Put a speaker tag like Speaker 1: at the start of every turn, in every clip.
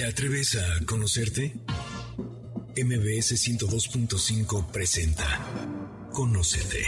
Speaker 1: ¿Te atreves a conocerte? MBS 102.5 presenta Conócete.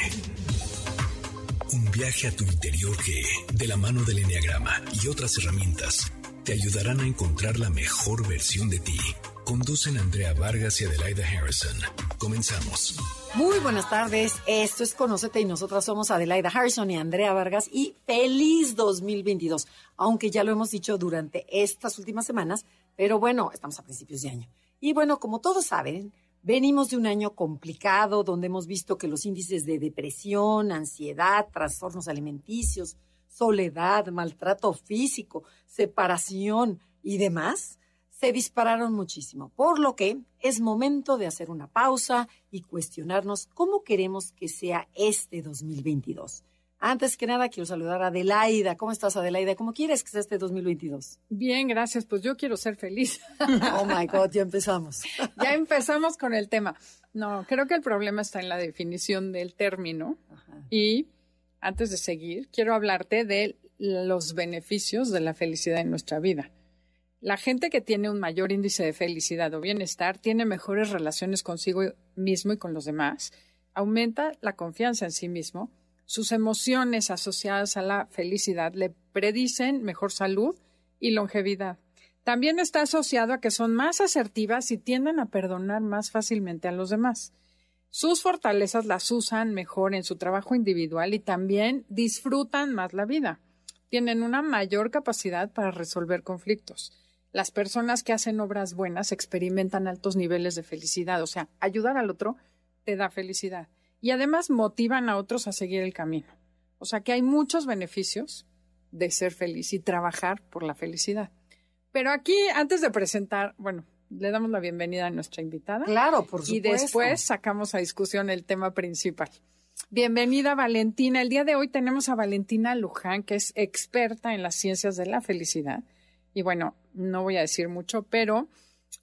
Speaker 1: Un viaje a tu interior que, de la mano del Enneagrama y otras herramientas, te ayudarán a encontrar la mejor versión de ti. Conducen Andrea Vargas y Adelaida Harrison. Comenzamos.
Speaker 2: Muy buenas tardes, esto es Conócete y nosotras somos Adelaida Harrison y Andrea Vargas y feliz 2022, aunque ya lo hemos dicho durante estas últimas semanas, pero bueno, estamos a principios de año. Y bueno, como todos saben, venimos de un año complicado donde hemos visto que los índices de depresión, ansiedad, trastornos alimenticios, soledad, maltrato físico, separación y demás se dispararon muchísimo, por lo que es momento de hacer una pausa y cuestionarnos cómo queremos que sea este 2022. Antes que nada, quiero saludar a Adelaida. ¿Cómo estás, Adelaida? ¿Cómo quieres que sea este 2022?
Speaker 3: Bien, gracias. Pues yo quiero ser feliz.
Speaker 2: Oh, my God, ya empezamos.
Speaker 3: ya empezamos con el tema. No, creo que el problema está en la definición del término. Y antes de seguir, quiero hablarte de los beneficios de la felicidad en nuestra vida. La gente que tiene un mayor índice de felicidad o bienestar tiene mejores relaciones consigo mismo y con los demás, aumenta la confianza en sí mismo, sus emociones asociadas a la felicidad le predicen mejor salud y longevidad. También está asociado a que son más asertivas y tienden a perdonar más fácilmente a los demás. Sus fortalezas las usan mejor en su trabajo individual y también disfrutan más la vida. Tienen una mayor capacidad para resolver conflictos las personas que hacen obras buenas experimentan altos niveles de felicidad. O sea, ayudar al otro te da felicidad. Y además motivan a otros a seguir el camino. O sea que hay muchos beneficios de ser feliz y trabajar por la felicidad. Pero aquí, antes de presentar, bueno, le damos la bienvenida a nuestra invitada.
Speaker 2: Claro, por supuesto.
Speaker 3: Y después sacamos a discusión el tema principal. Bienvenida, Valentina. El día de hoy tenemos a Valentina Luján, que es experta en las ciencias de la felicidad y bueno, no voy a decir mucho, pero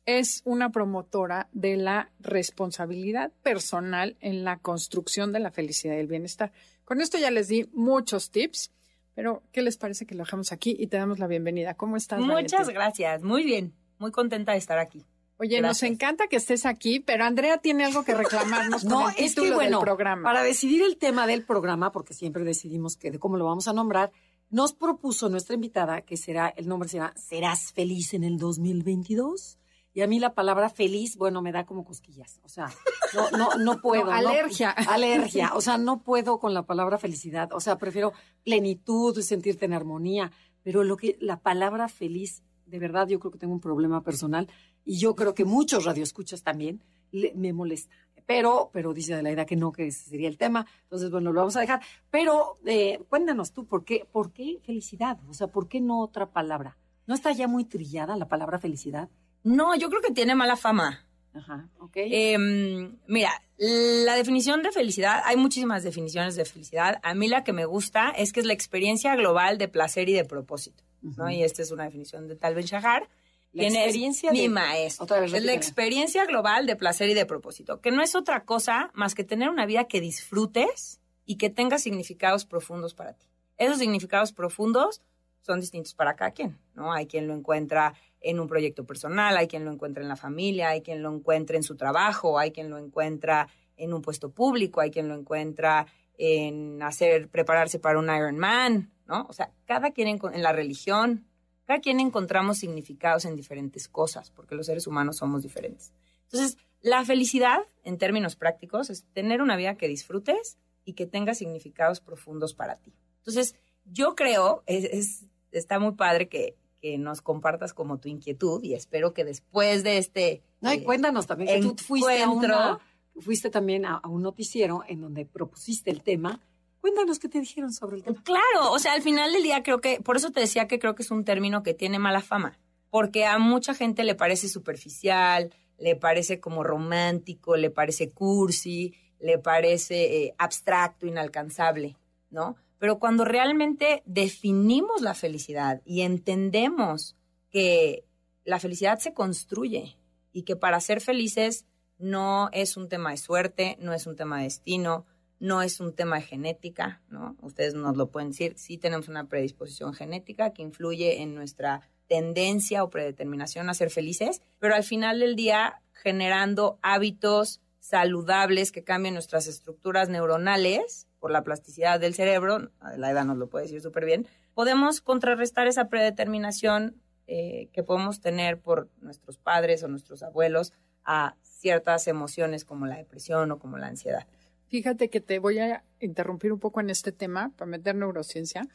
Speaker 3: es una promotora de la responsabilidad personal en la construcción de la felicidad y el bienestar. Con esto ya les di muchos tips, pero ¿qué les parece que lo dejamos aquí y te damos la bienvenida? ¿Cómo estás?
Speaker 4: Muchas gracias, muy bien, muy contenta de estar aquí.
Speaker 3: Oye, nos encanta que estés aquí, pero Andrea tiene algo que reclamarnos no, con el es que, bueno, del programa.
Speaker 2: Para decidir el tema del programa, porque siempre decidimos que de cómo lo vamos a nombrar, nos propuso nuestra invitada que será, el nombre será ¿Serás feliz en el 2022? Y a mí la palabra feliz, bueno, me da como cosquillas. O sea, no, no, no puedo.
Speaker 3: alergia.
Speaker 2: alergia. O sea, no puedo con la palabra felicidad. O sea, prefiero plenitud, sentirte en armonía. Pero lo que, la palabra feliz, de verdad, yo creo que tengo un problema personal. Y yo creo que muchos radioescuchas también me molesta pero, pero dice Adelaida que no, que ese sería el tema. Entonces, bueno, lo vamos a dejar. Pero eh, cuéntanos tú, ¿por qué, ¿por qué felicidad? O sea, ¿por qué no otra palabra? ¿No está ya muy trillada la palabra felicidad?
Speaker 4: No, yo creo que tiene mala fama.
Speaker 2: Ajá, ok.
Speaker 4: Em, mira, la definición de felicidad, hay muchísimas definiciones de felicidad. A mí la que me gusta es que es la experiencia global de placer y de propósito. ¿no? Y esta es una definición de Tal Ben Shahar.
Speaker 2: La experiencia
Speaker 4: mi maestro. es la experiencia global de placer y de propósito, que no es otra cosa más que tener una vida que disfrutes y que tenga significados profundos para ti. Esos significados profundos son distintos para cada quien, ¿no? Hay quien lo encuentra en un proyecto personal, hay quien lo encuentra en la familia, hay quien lo encuentra en su trabajo, hay quien lo encuentra en un puesto público, hay quien lo encuentra en hacer, prepararse para un Ironman, ¿no? O sea, cada quien en la religión, cada quien encontramos significados en diferentes cosas, porque los seres humanos somos diferentes. Entonces, la felicidad, en términos prácticos, es tener una vida que disfrutes y que tenga significados profundos para ti. Entonces, yo creo, es, está muy padre que, nos compartas como tu inquietud y espero que después de este...
Speaker 2: No, y eh, cuéntanos también que tú fuiste, a fuiste también a, un noticiero en donde propusiste el tema Cuéntanos qué te dijeron sobre el tema.
Speaker 4: Claro, o sea, al final del día creo que, por eso te decía que creo que es un término que tiene mala fama, porque a mucha gente le parece superficial, le parece como romántico, le parece cursi, le parece eh, abstracto, inalcanzable, ¿no? Pero cuando realmente definimos la felicidad y entendemos que la felicidad se construye y que para ser felices no es un tema de suerte, no es un tema de destino, no es un tema de genética, ¿no? Ustedes nos lo pueden decir, sí tenemos una predisposición genética que influye en nuestra tendencia o predeterminación a ser felices, pero al final del día generando hábitos saludables que cambien nuestras estructuras neuronales por la plasticidad del cerebro, la edad nos lo puede decir súper bien, podemos contrarrestar esa predeterminación eh, que podemos tener por nuestros padres o nuestros abuelos a ciertas emociones como la depresión o como la ansiedad.
Speaker 3: Fíjate que te voy a interrumpir un poco en este tema para meter neurociencia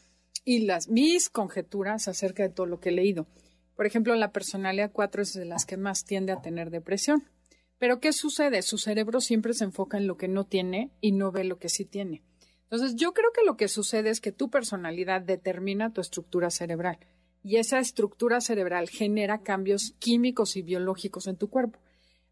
Speaker 3: y las mis conjeturas acerca de todo lo que he leído. Por ejemplo, la personalidad 4 es de las que más tiende a tener depresión. Pero ¿qué sucede? Su cerebro siempre se enfoca en lo que no tiene y no ve lo que sí tiene. Entonces, yo creo que lo que sucede es que tu personalidad determina tu estructura cerebral y esa estructura cerebral genera cambios químicos y biológicos en tu cuerpo.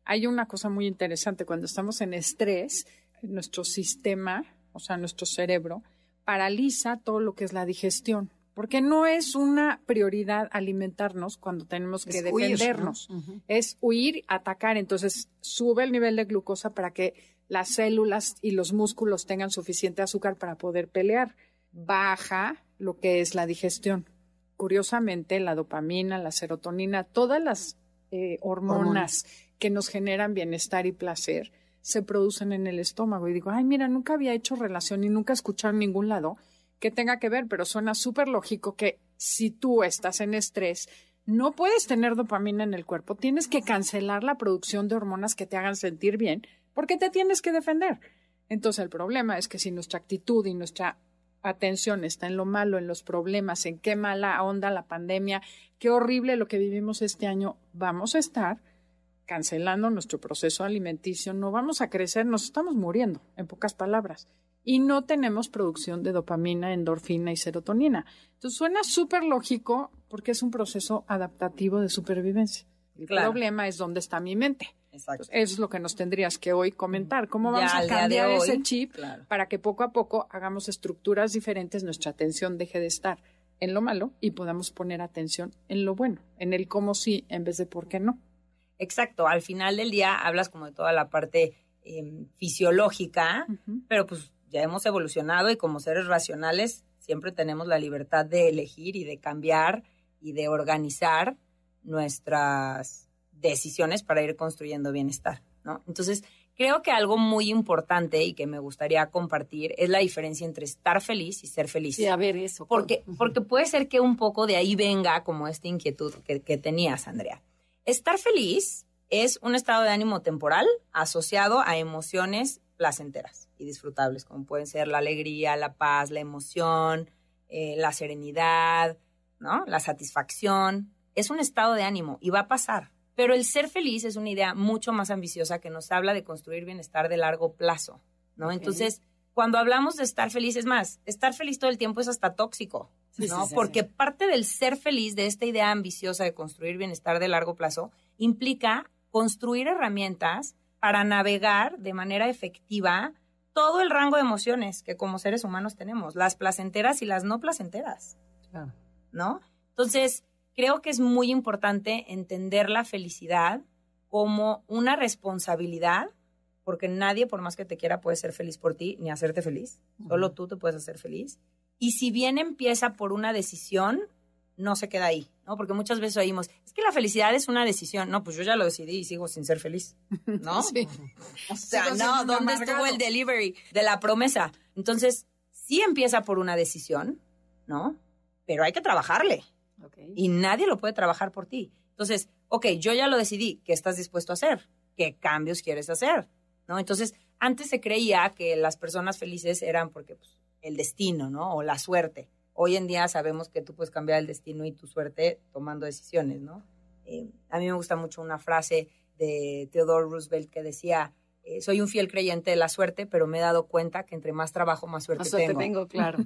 Speaker 3: Hay una cosa muy interesante, cuando estamos en estrés, nuestro sistema, o sea, nuestro cerebro, paraliza todo lo que es la digestión, porque no es una prioridad alimentarnos cuando tenemos que defendernos, es huir, atacar, entonces sube el nivel de glucosa para que las células y los músculos tengan suficiente azúcar para poder pelear, baja lo que es la digestión. Curiosamente, la dopamina, la serotonina, todas las eh, hormonas que nos generan bienestar y placer, se producen en el estómago. Y digo, ay, mira, nunca había hecho relación y nunca he escuchado en ningún lado que tenga que ver, pero suena súper lógico que si tú estás en estrés, no puedes tener dopamina en el cuerpo, tienes que cancelar la producción de hormonas que te hagan sentir bien, porque te tienes que defender. Entonces el problema es que si nuestra actitud y nuestra atención está en lo malo, en los problemas, en qué mala onda la pandemia, qué horrible lo que vivimos este año, vamos a estar cancelando nuestro proceso alimenticio, no vamos a crecer, nos estamos muriendo, en pocas palabras. Y no tenemos producción de dopamina, endorfina y serotonina. Entonces suena súper lógico porque es un proceso adaptativo de supervivencia. El problema es dónde está mi mente. Exacto. eso es lo que nos tendrías que hoy comentar. ¿Cómo vamos a cambiar ese chip para que poco a poco hagamos estructuras diferentes, nuestra atención deje de estar en lo malo y podamos poner atención en lo bueno, en el cómo sí en vez de por qué no?
Speaker 4: Exacto, al final del día hablas como de toda la parte em, fisiológica, pero pues ya hemos evolucionado y como seres racionales siempre tenemos la libertad de elegir y de cambiar y de organizar nuestras decisiones para ir construyendo bienestar, ¿no? Entonces, creo que algo muy importante y que me gustaría compartir es la diferencia entre estar feliz y ser feliz.
Speaker 2: Sí, a ver eso.
Speaker 4: Porque, porque puede ser que un poco de ahí venga como esta inquietud que, que tenías, Andrea. Estar feliz es un estado de ánimo temporal asociado a emociones placenteras y disfrutables, como pueden ser la alegría, la paz, la emoción, eh, la serenidad, ¿no? La satisfacción. Es un estado de ánimo y va a pasar. Pero el ser feliz es una idea mucho más ambiciosa que nos habla de construir bienestar de largo plazo, ¿no? Entonces, cuando hablamos de estar feliz, es más, estar feliz todo el tiempo es hasta tóxico, ¿no? Porque parte del ser feliz, de esta idea ambiciosa de construir bienestar de largo plazo, implica construir herramientas para navegar de manera efectiva todo el rango de emociones que como seres humanos tenemos, las placenteras y las no placenteras. ¿No? Entonces, creo que es muy importante entender la felicidad como una responsabilidad, porque nadie, por más que te quiera, puede ser feliz por ti ni hacerte feliz. Solo tú te puedes hacer feliz. Y si bien empieza por una decisión, no se queda ahí, ¿no? Porque muchas veces oímos, es que la felicidad es una decisión. No, pues yo ya lo decidí y sigo sin ser feliz, ¿no? Sí. O sea, no, ¿dónde estuvo el delivery de la promesa? Entonces, sí empieza por una decisión, ¿no? Pero hay que trabajarle. Y nadie lo puede trabajar por ti. Entonces, ok, yo ya lo decidí. ¿Qué estás dispuesto a hacer? ¿Qué cambios quieres hacer? ¿No? Entonces, antes se creía que las personas felices eran porque pues, el destino, ¿no? O la suerte. Hoy en día sabemos que tú puedes cambiar el destino y tu suerte tomando decisiones, ¿no? Eh, a mí me gusta mucho una frase de Theodore Roosevelt que decía, eh, soy un fiel creyente de la suerte, pero me he dado cuenta que entre más trabajo, más suerte, más suerte
Speaker 2: tengo. claro.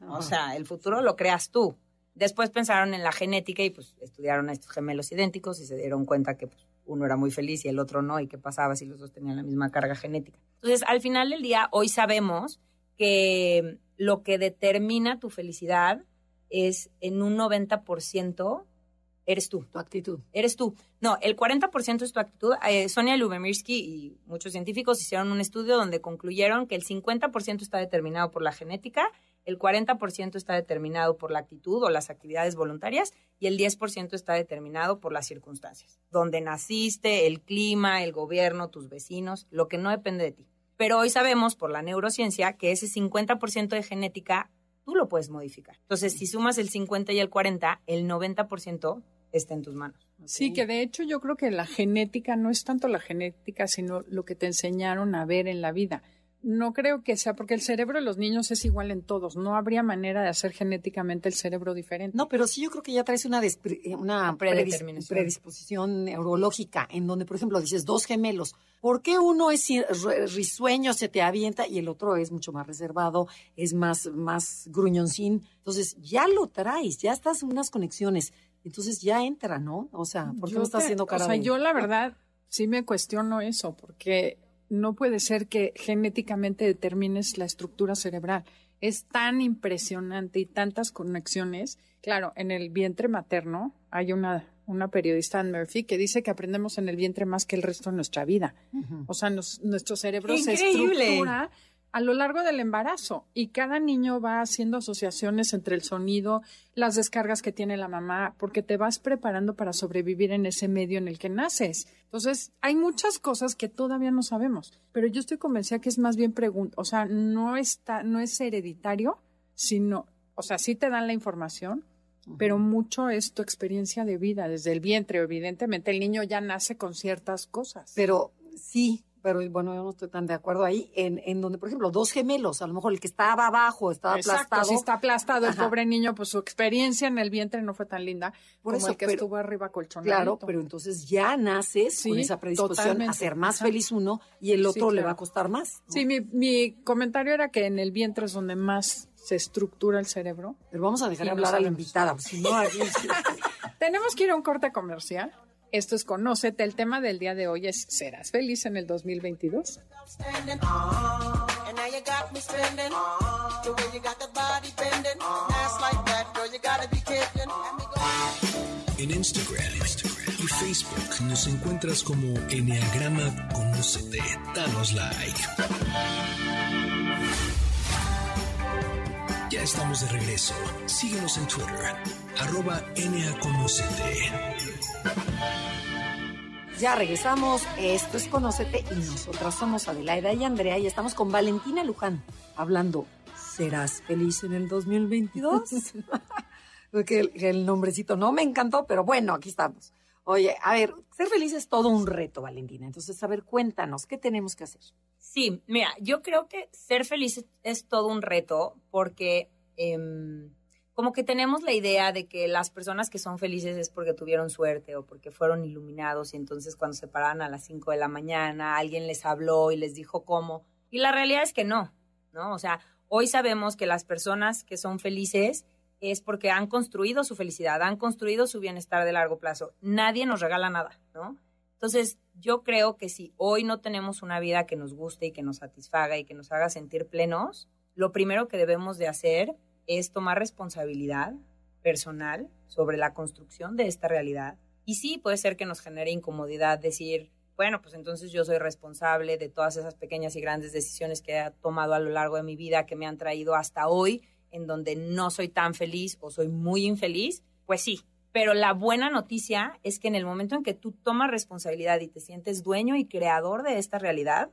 Speaker 4: ¿No? O sea, el futuro lo creas tú. Después pensaron en la genética y pues estudiaron a estos gemelos idénticos y se dieron cuenta que pues, uno era muy feliz y el otro no, y qué pasaba si los dos tenían la misma carga genética. Entonces, al final del día, hoy sabemos que lo que determina tu felicidad es en un 90% eres tú.
Speaker 2: Tu actitud.
Speaker 4: Eres tú. No, el 40% es tu actitud. Eh, Sonia Lubemirsky y muchos científicos hicieron un estudio donde concluyeron que el 50% está determinado por la genética el 40% está determinado por la actitud o las actividades voluntarias y el 10% está determinado por las circunstancias, donde naciste, el clima, el gobierno, tus vecinos, lo que no depende de ti. Pero hoy sabemos por la neurociencia que ese 50% de genética tú lo puedes modificar. Entonces, si sumas el 50 y el 40, el 90% está en tus manos.
Speaker 3: Sí, que de hecho yo creo que la genética no es tanto la genética, sino lo que te enseñaron a ver en la vida. No creo que sea porque el cerebro de los niños es igual en todos. No habría manera de hacer genéticamente el cerebro diferente.
Speaker 2: No, pero sí yo creo que ya traes una, eh, predisposición neurológica en donde, por ejemplo, dices dos gemelos. ¿Por qué uno es risueño, se te avienta y el otro es mucho más reservado, es más, más gruñoncín? Entonces ya lo traes, ya estás en unas conexiones. Entonces ya entra, ¿no? O sea, ¿por qué no estás haciendo cara
Speaker 3: O sea, yo la verdad sí me cuestiono eso porque no puede ser que genéticamente determines la estructura cerebral. Es tan impresionante y tantas conexiones. Claro, en el vientre materno hay una, una periodista, Anne Murphy, que dice que aprendemos en el vientre más que el resto de nuestra vida. O sea, nuestro cerebro se estructura a lo largo del embarazo y cada niño va haciendo asociaciones entre el sonido, las descargas que tiene la mamá, porque te vas preparando para sobrevivir en ese medio en el que naces. Entonces, hay muchas cosas que todavía no sabemos, pero yo estoy convencida que es más bien pregunta, o sea, no está no es hereditario, sino, o sea, sí te dan la información, pero mucho es tu experiencia de vida desde el vientre. Evidentemente, el niño ya nace con ciertas cosas.
Speaker 2: Pero sí, pero bueno, yo no estoy tan de acuerdo ahí, en, en donde, por ejemplo, dos gemelos, a lo mejor el que estaba abajo estaba aplastado.
Speaker 3: si está aplastado el pobre niño, pues su experiencia en el vientre no fue tan linda por como el que estuvo arriba colchonado.
Speaker 2: Claro, pero entonces ya naces con esa predisposición a ser más feliz uno y el otro le va a costar más.
Speaker 3: Sí, mi, mi comentario era que en el vientre es donde más se estructura el cerebro.
Speaker 2: Pero vamos a dejar hablar a la invitada, pues, si no,
Speaker 3: Tenemos que ir a un corte comercial. Esto es Conócete. El tema del día de hoy es ¿Serás feliz en el 2022?
Speaker 1: En Instagram, y Facebook nos encuentras como Enneagrama Conócete. Danos like. Ya estamos de regreso. Síguenos en Twitter, arroba
Speaker 2: ya regresamos. Esto es Conócete y nosotras somos Adelaida y Andrea y estamos con Valentina Luján hablando. ¿Serás feliz en el 2022? Porque el, el nombrecito no me encantó, pero bueno, aquí estamos. Oye, a ver, ser feliz es todo un reto, Valentina. Entonces, a ver, cuéntanos, ¿qué tenemos que hacer?
Speaker 4: Sí, mira, yo creo que ser feliz es, todo un reto porque em, como que tenemos la idea de que las personas que son felices es porque tuvieron suerte o porque fueron iluminados y entonces cuando se paran a las 5 de la mañana alguien les habló y les dijo cómo. Y la realidad es que no, ¿no? O sea, hoy sabemos que las personas que son felices es porque han construido su felicidad, han construido su bienestar de largo plazo. Nadie nos regala nada, ¿no? Entonces, yo creo que si hoy no tenemos una vida que nos guste y que nos satisfaga y que nos haga sentir plenos, lo primero que debemos de hacer es tomar responsabilidad personal sobre la construcción de esta realidad. Y sí, puede ser que nos genere incomodidad decir, bueno, pues entonces yo soy responsable de todas esas pequeñas y grandes decisiones que he tomado a lo largo de mi vida que me han traído hasta hoy, en donde no soy tan feliz o soy muy infeliz. Pues sí, pero la buena noticia es que en el momento en que tú tomas responsabilidad y te sientes dueño y creador de esta realidad,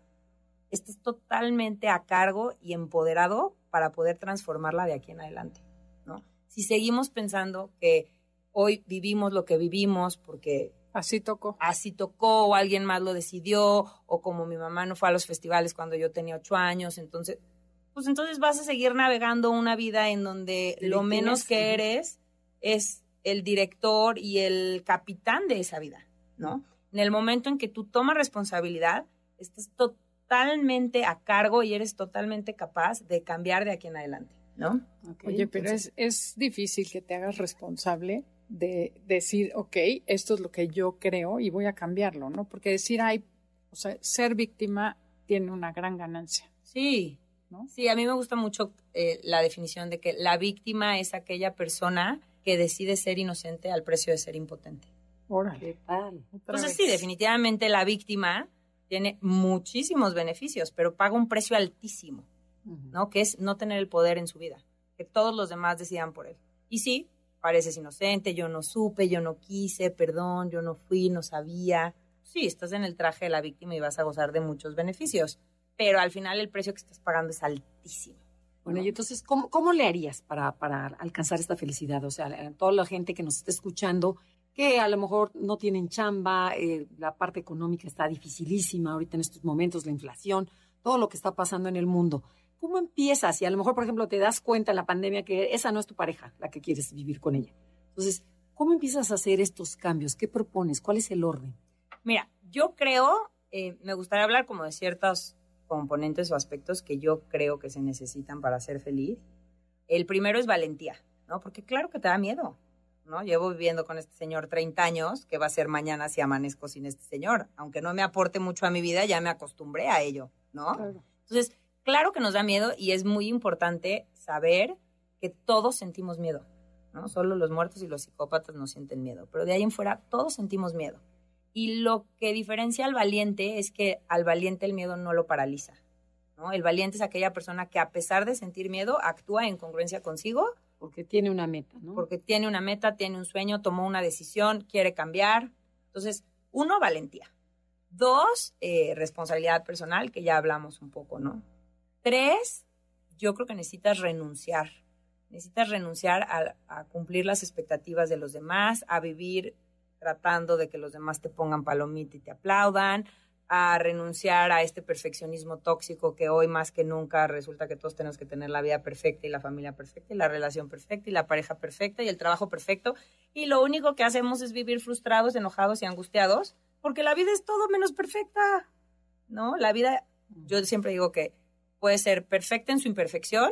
Speaker 4: estás totalmente a cargo y empoderado para poder transformarla de aquí en adelante, ¿no? Si seguimos pensando que hoy vivimos lo que vivimos porque
Speaker 3: así tocó,
Speaker 4: así tocó o alguien más lo decidió o como mi mamá no fue a los festivales cuando yo tenía ocho años, entonces, pues entonces vas a seguir navegando una vida en donde lo menos que eres es el director y el capitán de esa vida, ¿no? En el momento en que tú tomas responsabilidad, estás totalmente totalmente a cargo y eres totalmente capaz de cambiar de aquí en adelante, ¿no?
Speaker 3: Oye, pero es, es difícil que te hagas responsable de decir, ok, esto es lo que yo creo y voy a cambiarlo, ¿no? Porque decir, ay, o sea, ser víctima tiene una gran ganancia.
Speaker 4: Sí, ¿no? Sí, a mí me gusta mucho eh, la definición de que la víctima es aquella persona que decide ser inocente al precio de ser impotente.
Speaker 3: Órale. ¿Qué tal?
Speaker 4: Entonces, sí, definitivamente la víctima tiene muchísimos beneficios, pero paga un precio altísimo, ¿no? Que es no tener el poder en su vida. que todos los demás decidan por él. Y sí, pareces inocente, yo no supe, yo no quise, perdón, yo no fui, no sabía. Sí, estás en el traje de la víctima y vas a gozar de muchos beneficios, pero al final el precio que estás pagando es altísimo.
Speaker 2: Bueno, y entonces, ¿cómo, cómo le harías para, para alcanzar esta felicidad? O sea, toda la gente que nos está escuchando, que a lo mejor no tienen chamba, eh, la parte económica está dificilísima ahorita en estos momentos, la inflación, todo lo que está pasando en el mundo. ¿Cómo empiezas? Y a lo mejor, por ejemplo, te das cuenta en la pandemia que esa no es tu pareja, la que quieres vivir con ella. Entonces, ¿cómo empiezas a hacer estos cambios? ¿Qué propones? ¿Cuál es el orden?
Speaker 4: Mira, yo creo, eh, me gustaría hablar como de ciertos componentes o aspectos que yo creo que se necesitan para ser feliz. El primero es valentía, ¿no? Porque claro que te da miedo, ¿no? Llevo viviendo con este señor 30 años, que va a ser mañana si amanezco sin este señor. Aunque no me aporte mucho a mi vida, ya me acostumbré a ello, ¿no? Entonces, claro que nos da miedo y es muy importante saber que todos sentimos miedo, ¿no? Solo los muertos y los psicópatas no sienten miedo, pero de ahí en fuera todos sentimos miedo. Y lo que diferencia al valiente es que al valiente el miedo no lo paraliza, ¿no? El valiente es aquella persona que a pesar de sentir miedo actúa en congruencia consigo.
Speaker 2: Porque tiene una meta, ¿no?
Speaker 4: Porque tiene una meta, tiene un sueño, tomó una decisión, quiere cambiar. Entonces, uno, valentía. Dos, eh, responsabilidad personal, que ya hablamos un poco, ¿no? Tres, yo creo que necesitas renunciar. Necesitas renunciar a, cumplir las expectativas de los demás, a vivir tratando de que los demás te pongan palomita y te aplaudan, a renunciar a este perfeccionismo tóxico que hoy más que nunca resulta que todos tenemos que tener la vida perfecta y la familia perfecta y la relación perfecta y la pareja perfecta y el trabajo perfecto y lo único que hacemos es vivir frustrados, enojados y angustiados porque la vida es todo menos perfecta, ¿no? La vida, yo siempre digo que puede ser perfecta en su imperfección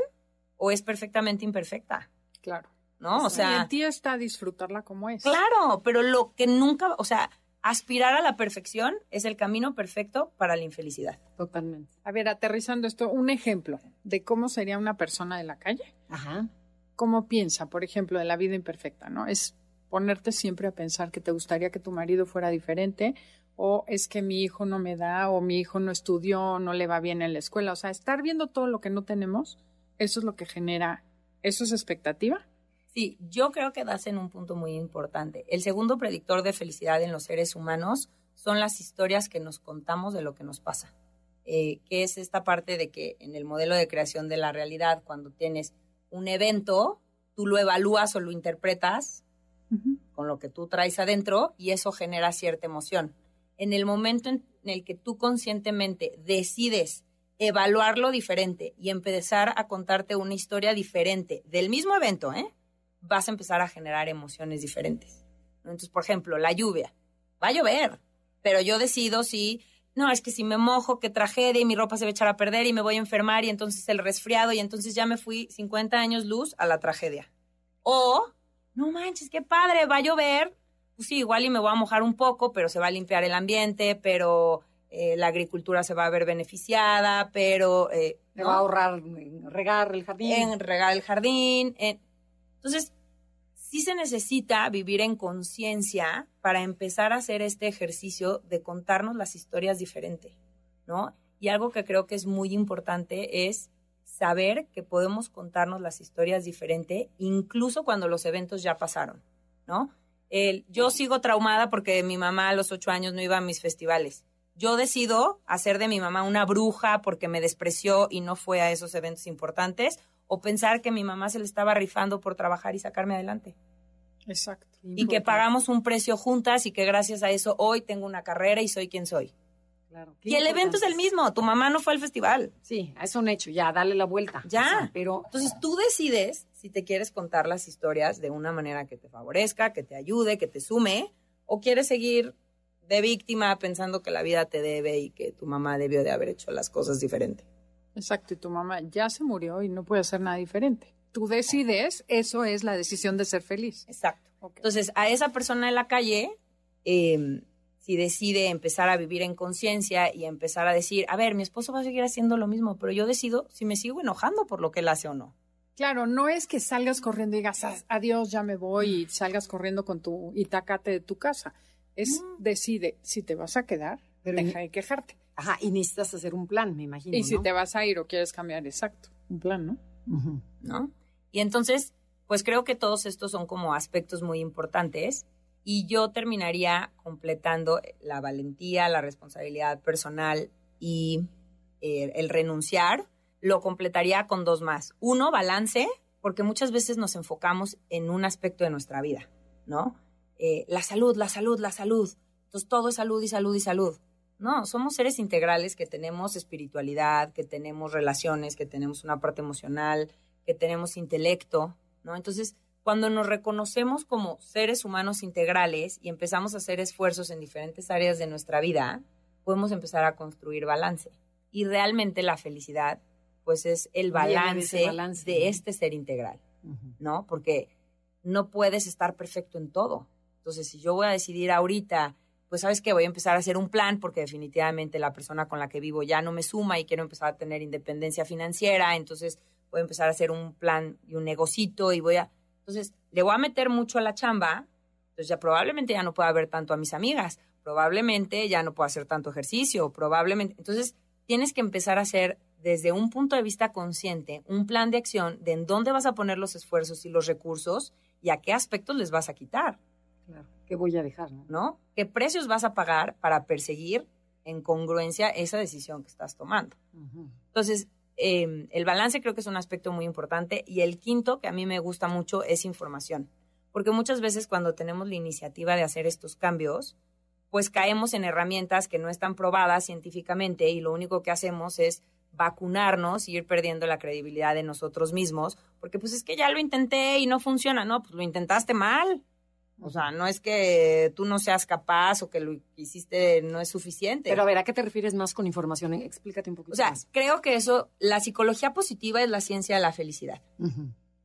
Speaker 4: o es perfectamente imperfecta.
Speaker 3: Claro.
Speaker 4: ¿No? O sea,
Speaker 3: y en ti está disfrutarla como es.
Speaker 4: Claro, pero lo que nunca, o sea, aspirar a la perfección es el camino perfecto para la infelicidad.
Speaker 2: Totalmente.
Speaker 3: A ver, aterrizando esto, un ejemplo de cómo sería una persona de la calle.
Speaker 2: Ajá.
Speaker 3: ¿Cómo piensa, por ejemplo, de la vida imperfecta, no? Es ponerte siempre a pensar que te gustaría que tu marido fuera diferente o es que mi hijo no me da, o mi hijo no estudió, no le va bien en la escuela. O sea, estar viendo todo lo que no tenemos, eso es lo que genera, ¿eso es expectativa?
Speaker 4: Sí, yo creo que das en un punto muy importante. El segundo predictor de felicidad en los seres humanos son las historias que nos contamos de lo que nos pasa. Eh, que es esta parte de que en el modelo de creación de la realidad, cuando tienes un evento, tú lo evalúas o lo interpretas con lo que tú traes adentro y eso genera cierta emoción en el momento en el que tú conscientemente decides evaluarlo diferente y empezar a contarte una historia diferente del mismo evento, ¿eh? Vas a empezar a generar emociones diferentes. Entonces, por ejemplo, la lluvia. Va a llover, pero yo decido si, no, es que si me mojo, qué tragedia y mi ropa se va a echar a perder y me voy a enfermar y entonces el resfriado y entonces ya me fui 50 años luz a la tragedia. O, no manches, qué padre, va a llover, pues sí, igual y me voy a mojar un poco, pero se va a limpiar el ambiente, pero eh, la agricultura se va a ver beneficiada, pero...
Speaker 2: Eh, me va a ahorrar regar el jardín.
Speaker 4: En regar el jardín. Entonces, sí se necesita vivir en conciencia para empezar a hacer este ejercicio de contarnos las historias diferente, ¿no? Y algo que creo que es muy importante es saber que podemos contarnos las historias diferente, incluso cuando los eventos ya pasaron, ¿no? yo sigo traumada porque mi mamá a los ocho años no iba a mis festivales. Yo decido hacer de mi mamá una bruja porque me despreció y no fue a esos eventos importantes, o pensar que mi mamá se le estaba rifando por trabajar y sacarme adelante.
Speaker 3: Exacto.
Speaker 4: Y que pagamos un precio juntas y que gracias a eso hoy tengo una carrera y soy quien soy.
Speaker 2: Claro,
Speaker 4: y el evento es el mismo, tu mamá no fue al festival.
Speaker 2: Sí, es un hecho, ya, dale la vuelta.
Speaker 4: Ya,
Speaker 2: pero
Speaker 4: entonces tú decides si te quieres contar las historias de una manera que te favorezca, que te ayude, que te sume, o quieres seguir de víctima pensando que la vida te debe y que tu mamá debió de haber hecho las cosas diferente.
Speaker 3: Exacto, y tu mamá ya se murió y no puede hacer nada diferente. Tú decides, eso es la decisión de ser feliz.
Speaker 4: Exacto. Entonces, a esa persona en la calle, eh, si decide empezar a vivir en conciencia y empezar a decir, a ver, mi esposo va a seguir haciendo lo mismo, pero yo decido si me sigo enojando por lo que él hace o no.
Speaker 3: Claro, no es que salgas corriendo y digas, adiós, ya me voy y salgas corriendo con tu itacate de tu casa. Es, decide, si te vas a quedar, deja de quejarte.
Speaker 2: Ajá, y necesitas hacer un plan, me imagino.
Speaker 3: Y si te vas a ir o quieres cambiar, exacto, un plan, ¿no?
Speaker 4: ¿No? Y entonces, pues creo que todos estos son como aspectos muy importantes y yo terminaría completando la valentía, la responsabilidad personal y eh, el renunciar, lo completaría con dos más. Uno, balance, porque muchas veces nos enfocamos en un aspecto de nuestra vida, ¿no? Eh, la salud, la salud, la salud. Entonces todo es salud y salud y salud. No, somos seres integrales que tenemos espiritualidad, que tenemos relaciones, que tenemos una parte emocional, que tenemos intelecto, ¿no? Entonces, cuando nos reconocemos como seres humanos integrales y empezamos a hacer esfuerzos en diferentes áreas de nuestra vida, podemos empezar a construir balance. Y realmente la felicidad, pues es el balance, de, este ser integral, ¿no? Porque no puedes estar perfecto en todo. Entonces, si yo voy a decidir ahorita, pues sabes que voy a empezar a hacer un plan porque definitivamente la persona con la que vivo ya no me suma y quiero empezar a tener independencia financiera, entonces voy a empezar a hacer un plan y un negocito y voy a entonces, le voy a meter mucho a la chamba, entonces ya probablemente ya no pueda ver tanto a mis amigas, probablemente ya no pueda hacer tanto ejercicio, probablemente. Entonces, tienes que empezar a hacer desde un punto de vista consciente un plan de acción de en dónde vas a poner los esfuerzos y los recursos y a qué aspectos les vas a quitar.
Speaker 2: Claro, ¿qué voy a dejar?
Speaker 4: ¿No? ¿Qué precios vas a pagar para perseguir en congruencia esa decisión que estás tomando? Entonces, Em, el balance creo que es un aspecto muy importante. Y el quinto, que a mí me gusta mucho, es información. Porque muchas veces cuando tenemos la iniciativa de hacer estos cambios, pues caemos en herramientas que no están probadas científicamente y lo único que hacemos es vacunarnos y ir perdiendo la credibilidad de nosotros mismos, porque pues es que ya lo intenté y no funciona, no, pues lo intentaste mal. O sea, no es que tú no seas capaz o que lo que hiciste no es suficiente.
Speaker 2: Pero a ver, ¿a qué te refieres más con información? Explícate un poquito.
Speaker 4: O sea, creo que eso, la psicología positiva es la ciencia de la felicidad.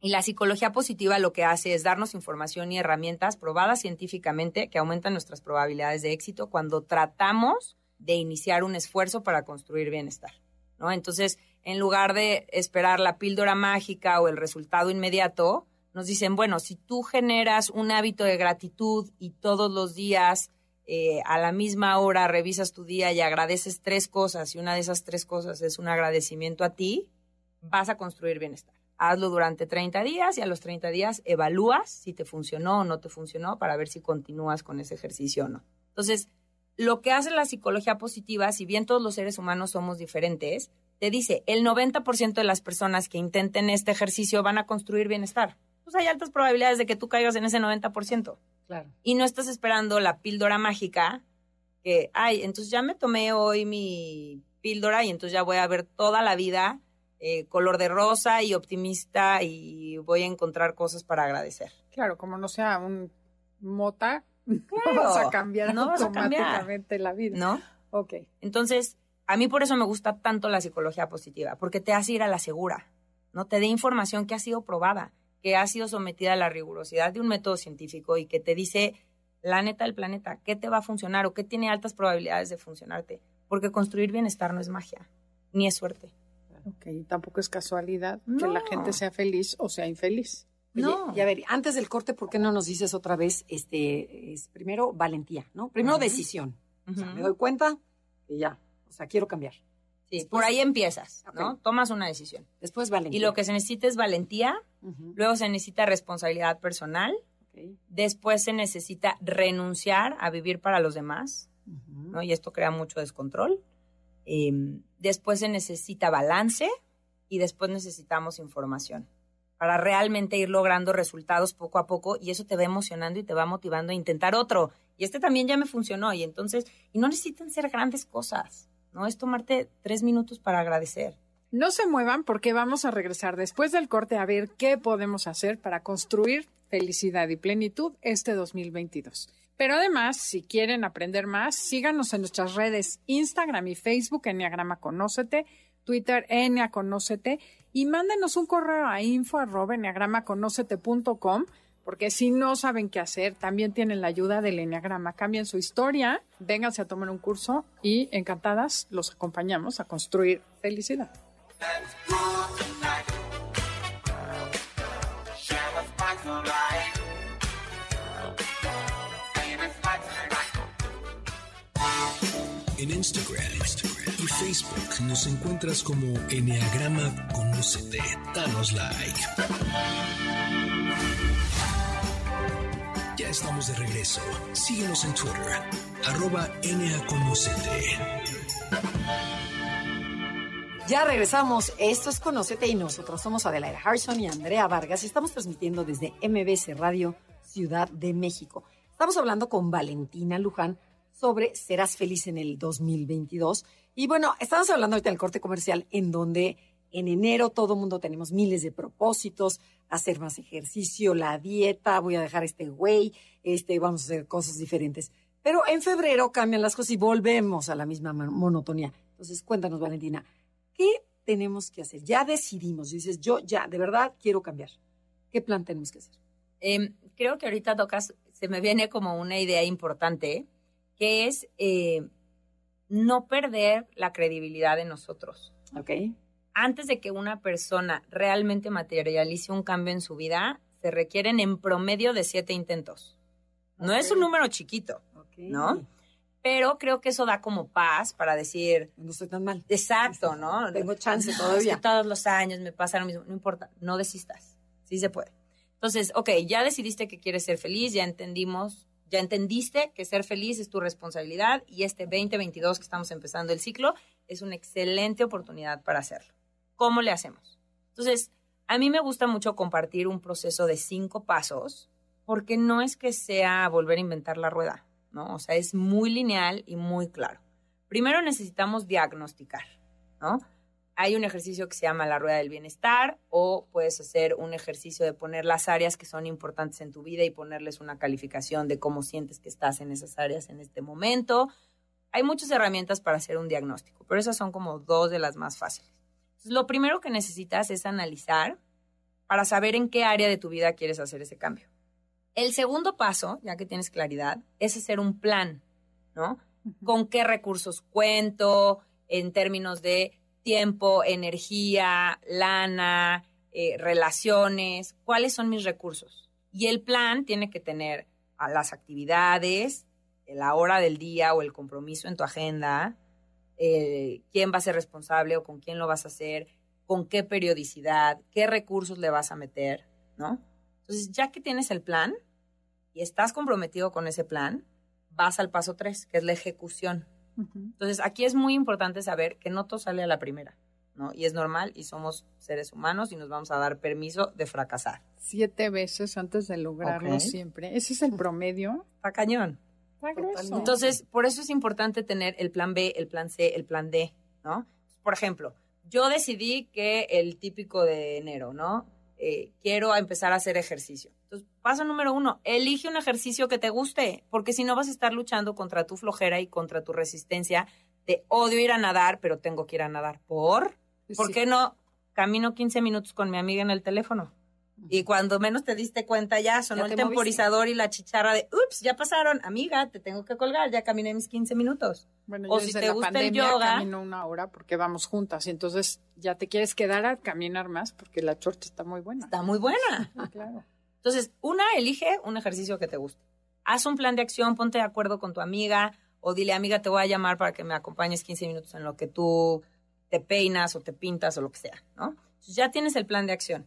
Speaker 4: Y la psicología positiva lo que hace es darnos información y herramientas probadas científicamente que aumentan nuestras probabilidades de éxito cuando tratamos de iniciar un esfuerzo para construir bienestar. ¿no? Entonces, en lugar de esperar la píldora mágica o el resultado inmediato, nos dicen, bueno, si tú generas un hábito de gratitud y todos los días eh, a la misma hora revisas tu día y agradeces tres cosas y una de esas tres cosas es un agradecimiento a ti, vas a construir bienestar. Hazlo durante 30 días y a los 30 días evalúas si te funcionó o no te funcionó para ver si continúas con ese ejercicio o no. Entonces, lo que hace la psicología positiva, si bien todos los seres humanos somos diferentes, te dice, el 90% de las personas que intenten este ejercicio van a construir bienestar pues hay altas probabilidades de que tú caigas en ese 90%.
Speaker 2: Claro.
Speaker 4: Y no estás esperando la píldora mágica que, ay, entonces ya me tomé hoy mi píldora y entonces ya voy a ver toda la vida eh, color de rosa y optimista y voy a encontrar cosas para agradecer.
Speaker 3: Claro, como no sea un mota, no vas a cambiar no automáticamente la vida.
Speaker 4: ¿No?
Speaker 3: Ok.
Speaker 4: Entonces, a mí por eso me gusta tanto la psicología positiva, porque te hace ir a la segura, ¿no? Te dé información que ha sido probada que ha sido sometida a la rigurosidad de un método científico y que te dice la neta del planeta, qué te va a funcionar o qué tiene altas probabilidades de funcionarte. Porque construir bienestar no es magia, ni es suerte.
Speaker 3: Ok, tampoco es casualidad que la gente sea feliz o sea infeliz.
Speaker 2: no. Y a ver, antes del corte, ¿por qué no nos dices otra vez, este, es primero valentía, ¿no? Primero decisión. O sea, me doy cuenta que ya, o sea, quiero cambiar.
Speaker 4: Sí, por ahí empiezas, ¿no? Tomas una decisión.
Speaker 2: Después valentía.
Speaker 4: Y lo que se necesita es valentía, luego se necesita responsabilidad personal, después se necesita renunciar a vivir para los demás, ¿no? Y esto crea mucho descontrol. Em, después se necesita balance y después necesitamos información para realmente ir logrando resultados poco a poco y eso te va emocionando y te va motivando a intentar otro. Y este también ya me funcionó y entonces, y no necesitan ser grandes cosas. ¿No? Es tomarte tres minutos para agradecer.
Speaker 3: No se muevan porque vamos a regresar después del corte a ver qué podemos hacer para construir felicidad y plenitud este 2022. Pero además, si quieren aprender más, síganos en nuestras redes Instagram y Facebook, Enneagrama Conócete, Twitter, Ennea Conócete, y mándenos un correo a info arroba porque si no saben qué hacer, también tienen la ayuda del Enneagrama. Cambien su historia, vénganse a tomar un curso y encantadas los acompañamos a construir felicidad.
Speaker 1: En Instagram, y Facebook nos encuentras como Enneagrama con Conócete. Danos like. Estamos de regreso. Síguenos en Twitter. Arroba NAConócete.
Speaker 2: Ya regresamos. Esto es Conócete y nosotros somos Adelaida Harrison y Andrea Vargas. Estamos transmitiendo desde MBC Radio Ciudad de México. Estamos hablando con Valentina Luján sobre Serás feliz en el 2022. Y bueno, estamos hablando ahorita del corte comercial en donde en enero todo el mundo tenemos miles de propósitos, hacer más ejercicio, la dieta, voy a dejar este güey, este, vamos a hacer cosas diferentes. Pero en febrero cambian las cosas y volvemos a la misma monotonía. Entonces, cuéntanos, Valentina, ¿qué tenemos que hacer? Ya decidimos, dices, yo ya, de verdad quiero cambiar. ¿Qué plan tenemos que hacer?
Speaker 4: Em, creo que ahorita tocas, se me viene como una idea importante, que es eh, no perder la credibilidad de nosotros.
Speaker 2: Ok.
Speaker 4: Antes de que una persona realmente materialice un cambio en su vida, se requieren en promedio de siete intentos. No es un número chiquito, ¿no? Pero creo que eso da como paz para decir...
Speaker 2: No estoy tan mal.
Speaker 4: Exacto, ¿no?
Speaker 2: Tengo chance todavía.
Speaker 4: todos los años me pasa lo mismo. No importa, no desistas. Sí se puede. Entonces, ok, ya decidiste que quieres ser feliz, ya entendimos ya entendiste que ser feliz es tu responsabilidad y este 2022 que estamos empezando el ciclo es una excelente oportunidad para hacerlo. ¿Cómo le hacemos? Entonces, a mí me gusta mucho compartir un proceso de cinco pasos porque no es que sea volver a inventar la rueda, ¿no? O sea, es muy lineal y muy claro. Primero necesitamos diagnosticar, ¿no? hay un ejercicio que se llama la rueda del bienestar o puedes hacer un ejercicio de poner las áreas que son importantes en tu vida y ponerles una calificación de cómo sientes que estás en esas áreas en este momento. Hay muchas herramientas para hacer un diagnóstico, pero esas son como dos de las más fáciles. Lo primero que necesitas es analizar para saber en qué área de tu vida quieres hacer ese cambio. El segundo paso, ya que tienes claridad, es hacer un plan, ¿no? ¿Con qué recursos cuento en términos de tiempo, energía, lana, eh, relaciones, cuáles son mis recursos. Y el plan tiene que tener a las actividades, la hora del día o el compromiso en tu agenda, eh, quién va a ser responsable o con quién lo vas a hacer, con qué periodicidad, qué recursos le vas a meter, ¿no? Entonces, ya que tienes el plan y estás comprometido con ese plan, vas al paso tres, que es la ejecución. Entonces, aquí es muy importante saber que no todo sale a la primera, ¿no? Y es normal y somos seres humanos y nos vamos a dar permiso de fracasar.
Speaker 3: Siete veces antes de lograrlo siempre. Ese es el promedio.
Speaker 4: Está cañón. Entonces, por eso es importante tener el plan B, el plan C, el plan D, ¿no? Por ejemplo, yo decidí que el típico de enero, ¿no? Eh, quiero empezar a hacer ejercicio. Entonces, paso número uno, elige un ejercicio que te guste, porque si no vas a estar luchando contra tu flojera y contra tu resistencia de odio ir a nadar, pero tengo que ir a nadar. ¿Por? ¿Por qué no camino 15 minutos con mi amiga en el teléfono? Y cuando menos te diste cuenta ya sonó el temporizador y la chicharra de, ups, ya pasaron, amiga, te tengo que colgar, ya caminé mis 15 minutos.
Speaker 3: Bueno, o si te gusta el yoga, camino una hora porque vamos juntas y entonces ya te quieres quedar a caminar más porque la chorcha está muy buena.
Speaker 4: Está muy buena. claro. Entonces, una, elige un ejercicio que te guste. Haz un plan de acción, ponte de acuerdo con tu amiga o dile, amiga, te voy a llamar para que me acompañes 15 minutos en lo que tú te peinas o te pintas o lo que sea, ¿no? Entonces, ya tienes el plan de acción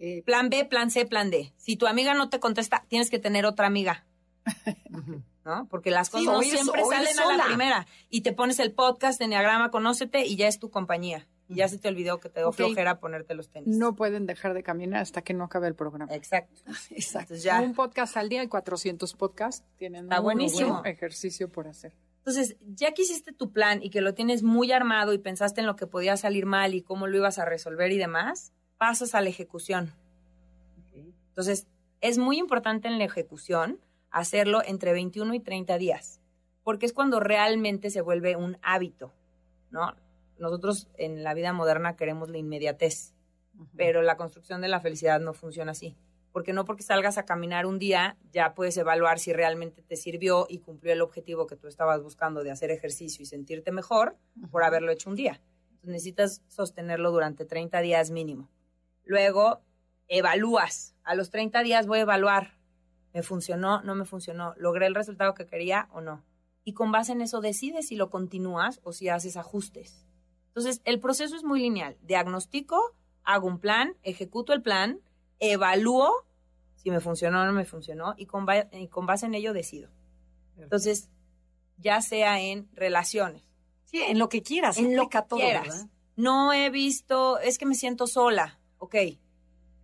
Speaker 4: eh, plan B, plan C, plan D. Si tu amiga no te contesta, tienes que tener otra amiga. ¿No? Porque las cosas no siempre salen a la primera. Y te pones el podcast de Enneagrama, conócete y ya es tu compañía. Y ya se te olvidó que te dio flojera ponerte los tenis.
Speaker 3: No pueden dejar de caminar hasta que no acabe el programa.
Speaker 4: Exacto.
Speaker 3: Exacto. ya. Un podcast al día y 400 podcasts tienen Está buenísimo. ejercicio por hacer.
Speaker 4: Entonces, ya que hiciste tu plan y que lo tienes muy armado y pensaste en lo que podía salir mal y cómo lo ibas a resolver y demás, pasas a la ejecución. Entonces, es muy importante en la ejecución hacerlo entre 21 y 30 días, porque es cuando realmente se vuelve un hábito, ¿no? Nosotros en la vida moderna queremos la inmediatez, pero la construcción de la felicidad no funciona así, porque no porque salgas a caminar un día ya puedes evaluar si realmente te sirvió y cumplió el objetivo que tú estabas buscando de hacer ejercicio y sentirte mejor por haberlo hecho un día. necesitas sostenerlo durante 30 días mínimo. Luego evalúas. A los 30 días voy a evaluar. ¿Me funcionó? ¿No me funcionó? ¿Logré el resultado que quería o no? Y con base en eso decides si lo continúas o si haces ajustes. Entonces, el proceso es muy lineal. Diagnostico, hago un plan, ejecuto el plan, evalúo si me funcionó o no me funcionó y con, y con base en ello decido. Entonces, ya sea en relaciones.
Speaker 2: Sí, en lo que quieras.
Speaker 4: En lo que quieras. No he visto, es que me siento sola. Ok,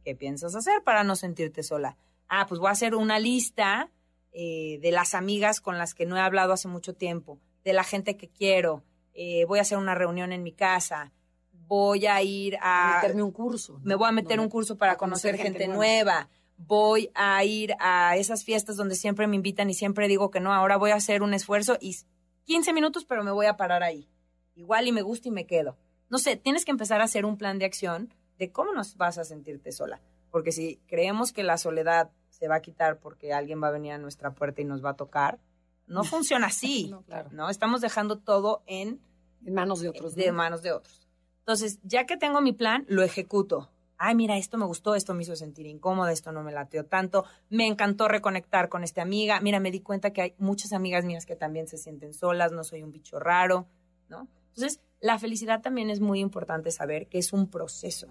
Speaker 4: ¿qué piensas hacer para no sentirte sola? Ah, pues voy a hacer una lista eh, de las amigas con las que no he hablado hace mucho tiempo, de la gente que quiero. Eh, voy a hacer una reunión en mi casa. Voy a ir a...
Speaker 2: Meterme un curso.
Speaker 4: Me voy a meter un curso para conocer, gente, nueva voy a ir a esas fiestas donde siempre me invitan y siempre digo que no, ahora voy a hacer un esfuerzo y 15 minutos, pero me voy a parar ahí. Igual y me gusta y me quedo. No sé, tienes que empezar a hacer un plan de acción de cómo nos vas a sentirte sola. Porque si creemos que la soledad se va a quitar porque alguien va a venir a nuestra puerta y nos va a tocar, no funciona así. no, claro. no, estamos dejando todo en,
Speaker 2: en manos de otros.
Speaker 4: De manos de otros. Entonces, ya que tengo mi plan, lo ejecuto ay, mira, esto me gustó, esto me hizo sentir incómoda, esto no me lateó tanto, me encantó reconectar con esta amiga, mira, me di cuenta que hay muchas amigas mías que también se sienten solas, no soy un bicho raro, ¿no? Entonces, la felicidad también es muy importante saber que es un proceso,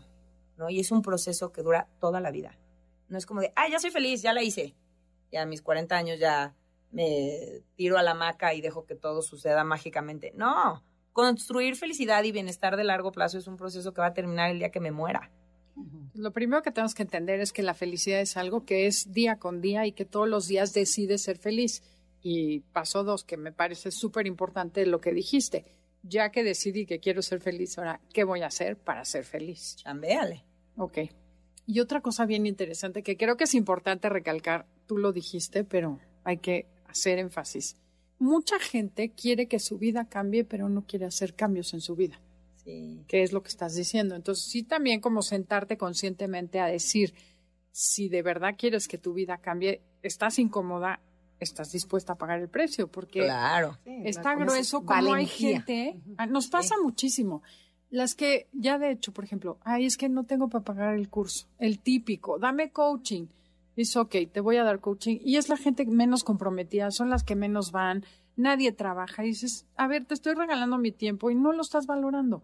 Speaker 4: ¿no? Y es un proceso que dura toda la vida. No es como de, ay, ya soy feliz, ya la hice. Ya a mis 40 años ya me tiro a la hamaca y dejo que todo suceda mágicamente. No, construir felicidad y bienestar de largo plazo es un proceso que va a terminar el día que me muera.
Speaker 3: Lo primero que tenemos que entender es que la felicidad es algo que es día con día y que todos los días decides ser feliz. Y paso dos, que me parece súper importante lo que dijiste. Ya que decidí que quiero ser feliz, ahora, ¿qué voy a hacer para ser feliz?
Speaker 4: Chambeale.
Speaker 3: Ok. Y otra cosa bien interesante que creo que es importante recalcar, tú lo dijiste, pero hay que hacer énfasis. Mucha gente quiere que su vida cambie, pero no quiere hacer cambios en su vida. ¿Qué es lo que estás diciendo? Entonces, sí también como sentarte conscientemente a decir, si de verdad quieres que tu vida cambie, estás incómoda, estás dispuesta a pagar el precio, porque
Speaker 4: claro.
Speaker 3: está grueso como hay gente, ah, nos pasa muchísimo. Las que ya de hecho, por ejemplo, ay, es que no tengo para pagar el curso, el típico, dame coaching. Dice, ok, te voy a dar coaching. Y es la gente menos comprometida, son las que menos van, nadie trabaja. Y dices, a ver, te estoy regalando mi tiempo y no lo estás valorando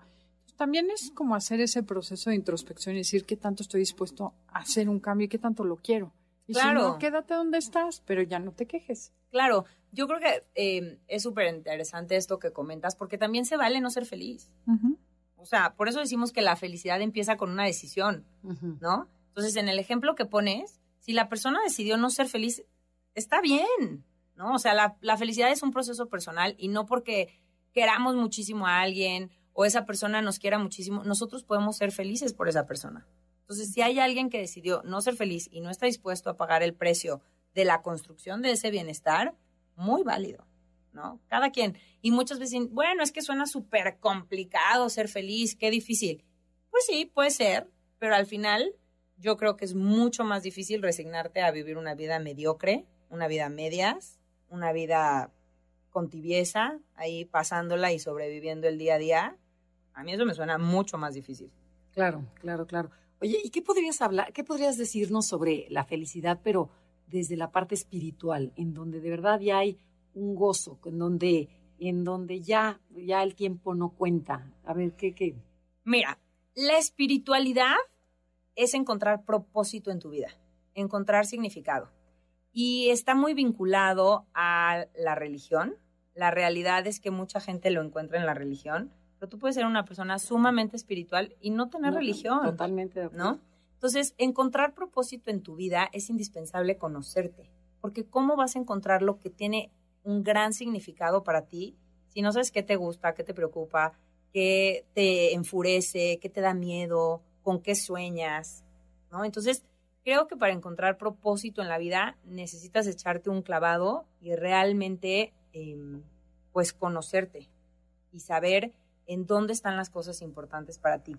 Speaker 3: también es como hacer ese proceso de introspección y decir qué tanto estoy dispuesto a hacer un cambio y qué tanto lo quiero. Y claro. si no, quédate donde estás, pero ya no te quejes.
Speaker 4: Claro, yo creo que em, es súper interesante esto que comentas, porque también se vale no ser feliz. O sea, por eso decimos que la felicidad empieza con una decisión, ¿no? Entonces, en el ejemplo que pones, si la persona decidió no ser feliz, está bien, ¿no? O sea, la, la felicidad es un proceso personal y no porque queramos muchísimo a alguien o esa persona nos quiera muchísimo, nosotros podemos ser felices por esa persona. Entonces, si hay alguien que decidió no ser feliz y no está dispuesto a pagar el precio de la construcción de ese bienestar, muy válido, ¿no? Cada quien. Y muchas veces, bueno, es que suena súper complicado ser feliz, qué difícil. Pues sí, puede ser, pero al final yo creo que es mucho más difícil resignarte a vivir una vida mediocre, una vida medias, una vida con tibieza, ahí pasándola y sobreviviendo el día a día, a mí eso me suena mucho más difícil.
Speaker 2: Claro, claro, claro. Oye, ¿y qué podrías hablar, qué podrías decirnos sobre la felicidad, pero desde la parte espiritual, en donde de verdad ya hay un gozo, en donde, en donde ya, ya el tiempo no cuenta? A ver, ¿qué, qué?
Speaker 4: Mira, la espiritualidad es encontrar propósito en tu vida, encontrar significado. Y está muy vinculado a la religión. La realidad es que mucha gente lo encuentra en la religión pero tú puedes ser una persona sumamente espiritual y no tener religión.
Speaker 2: Totalmente
Speaker 4: ¿No? Entonces, encontrar propósito en tu vida es indispensable conocerte, porque ¿cómo vas a encontrar lo que tiene un gran significado para ti si no sabes qué te gusta, qué te preocupa, qué te enfurece, qué te da miedo, con qué sueñas, ¿no? Entonces, creo que para encontrar propósito en la vida necesitas echarte un clavado y realmente, em, pues, conocerte y saber en dónde están las cosas importantes para ti.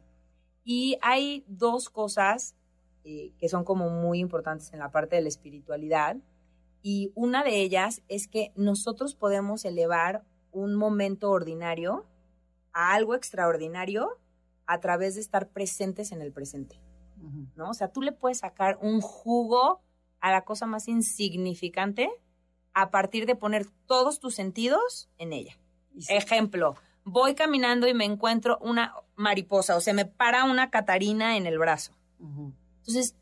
Speaker 4: Y hay dos cosas eh, que son como muy importantes en la parte de la espiritualidad. Y una de ellas es que nosotros podemos elevar un momento ordinario a algo extraordinario a través de estar presentes en el presente. ¿No? O sea, tú le puedes sacar un jugo a la cosa más insignificante a partir de poner todos tus sentidos en ella. Ejemplo, voy caminando y me encuentro una mariposa, o sea, me para una Catarina en el brazo. Entonces,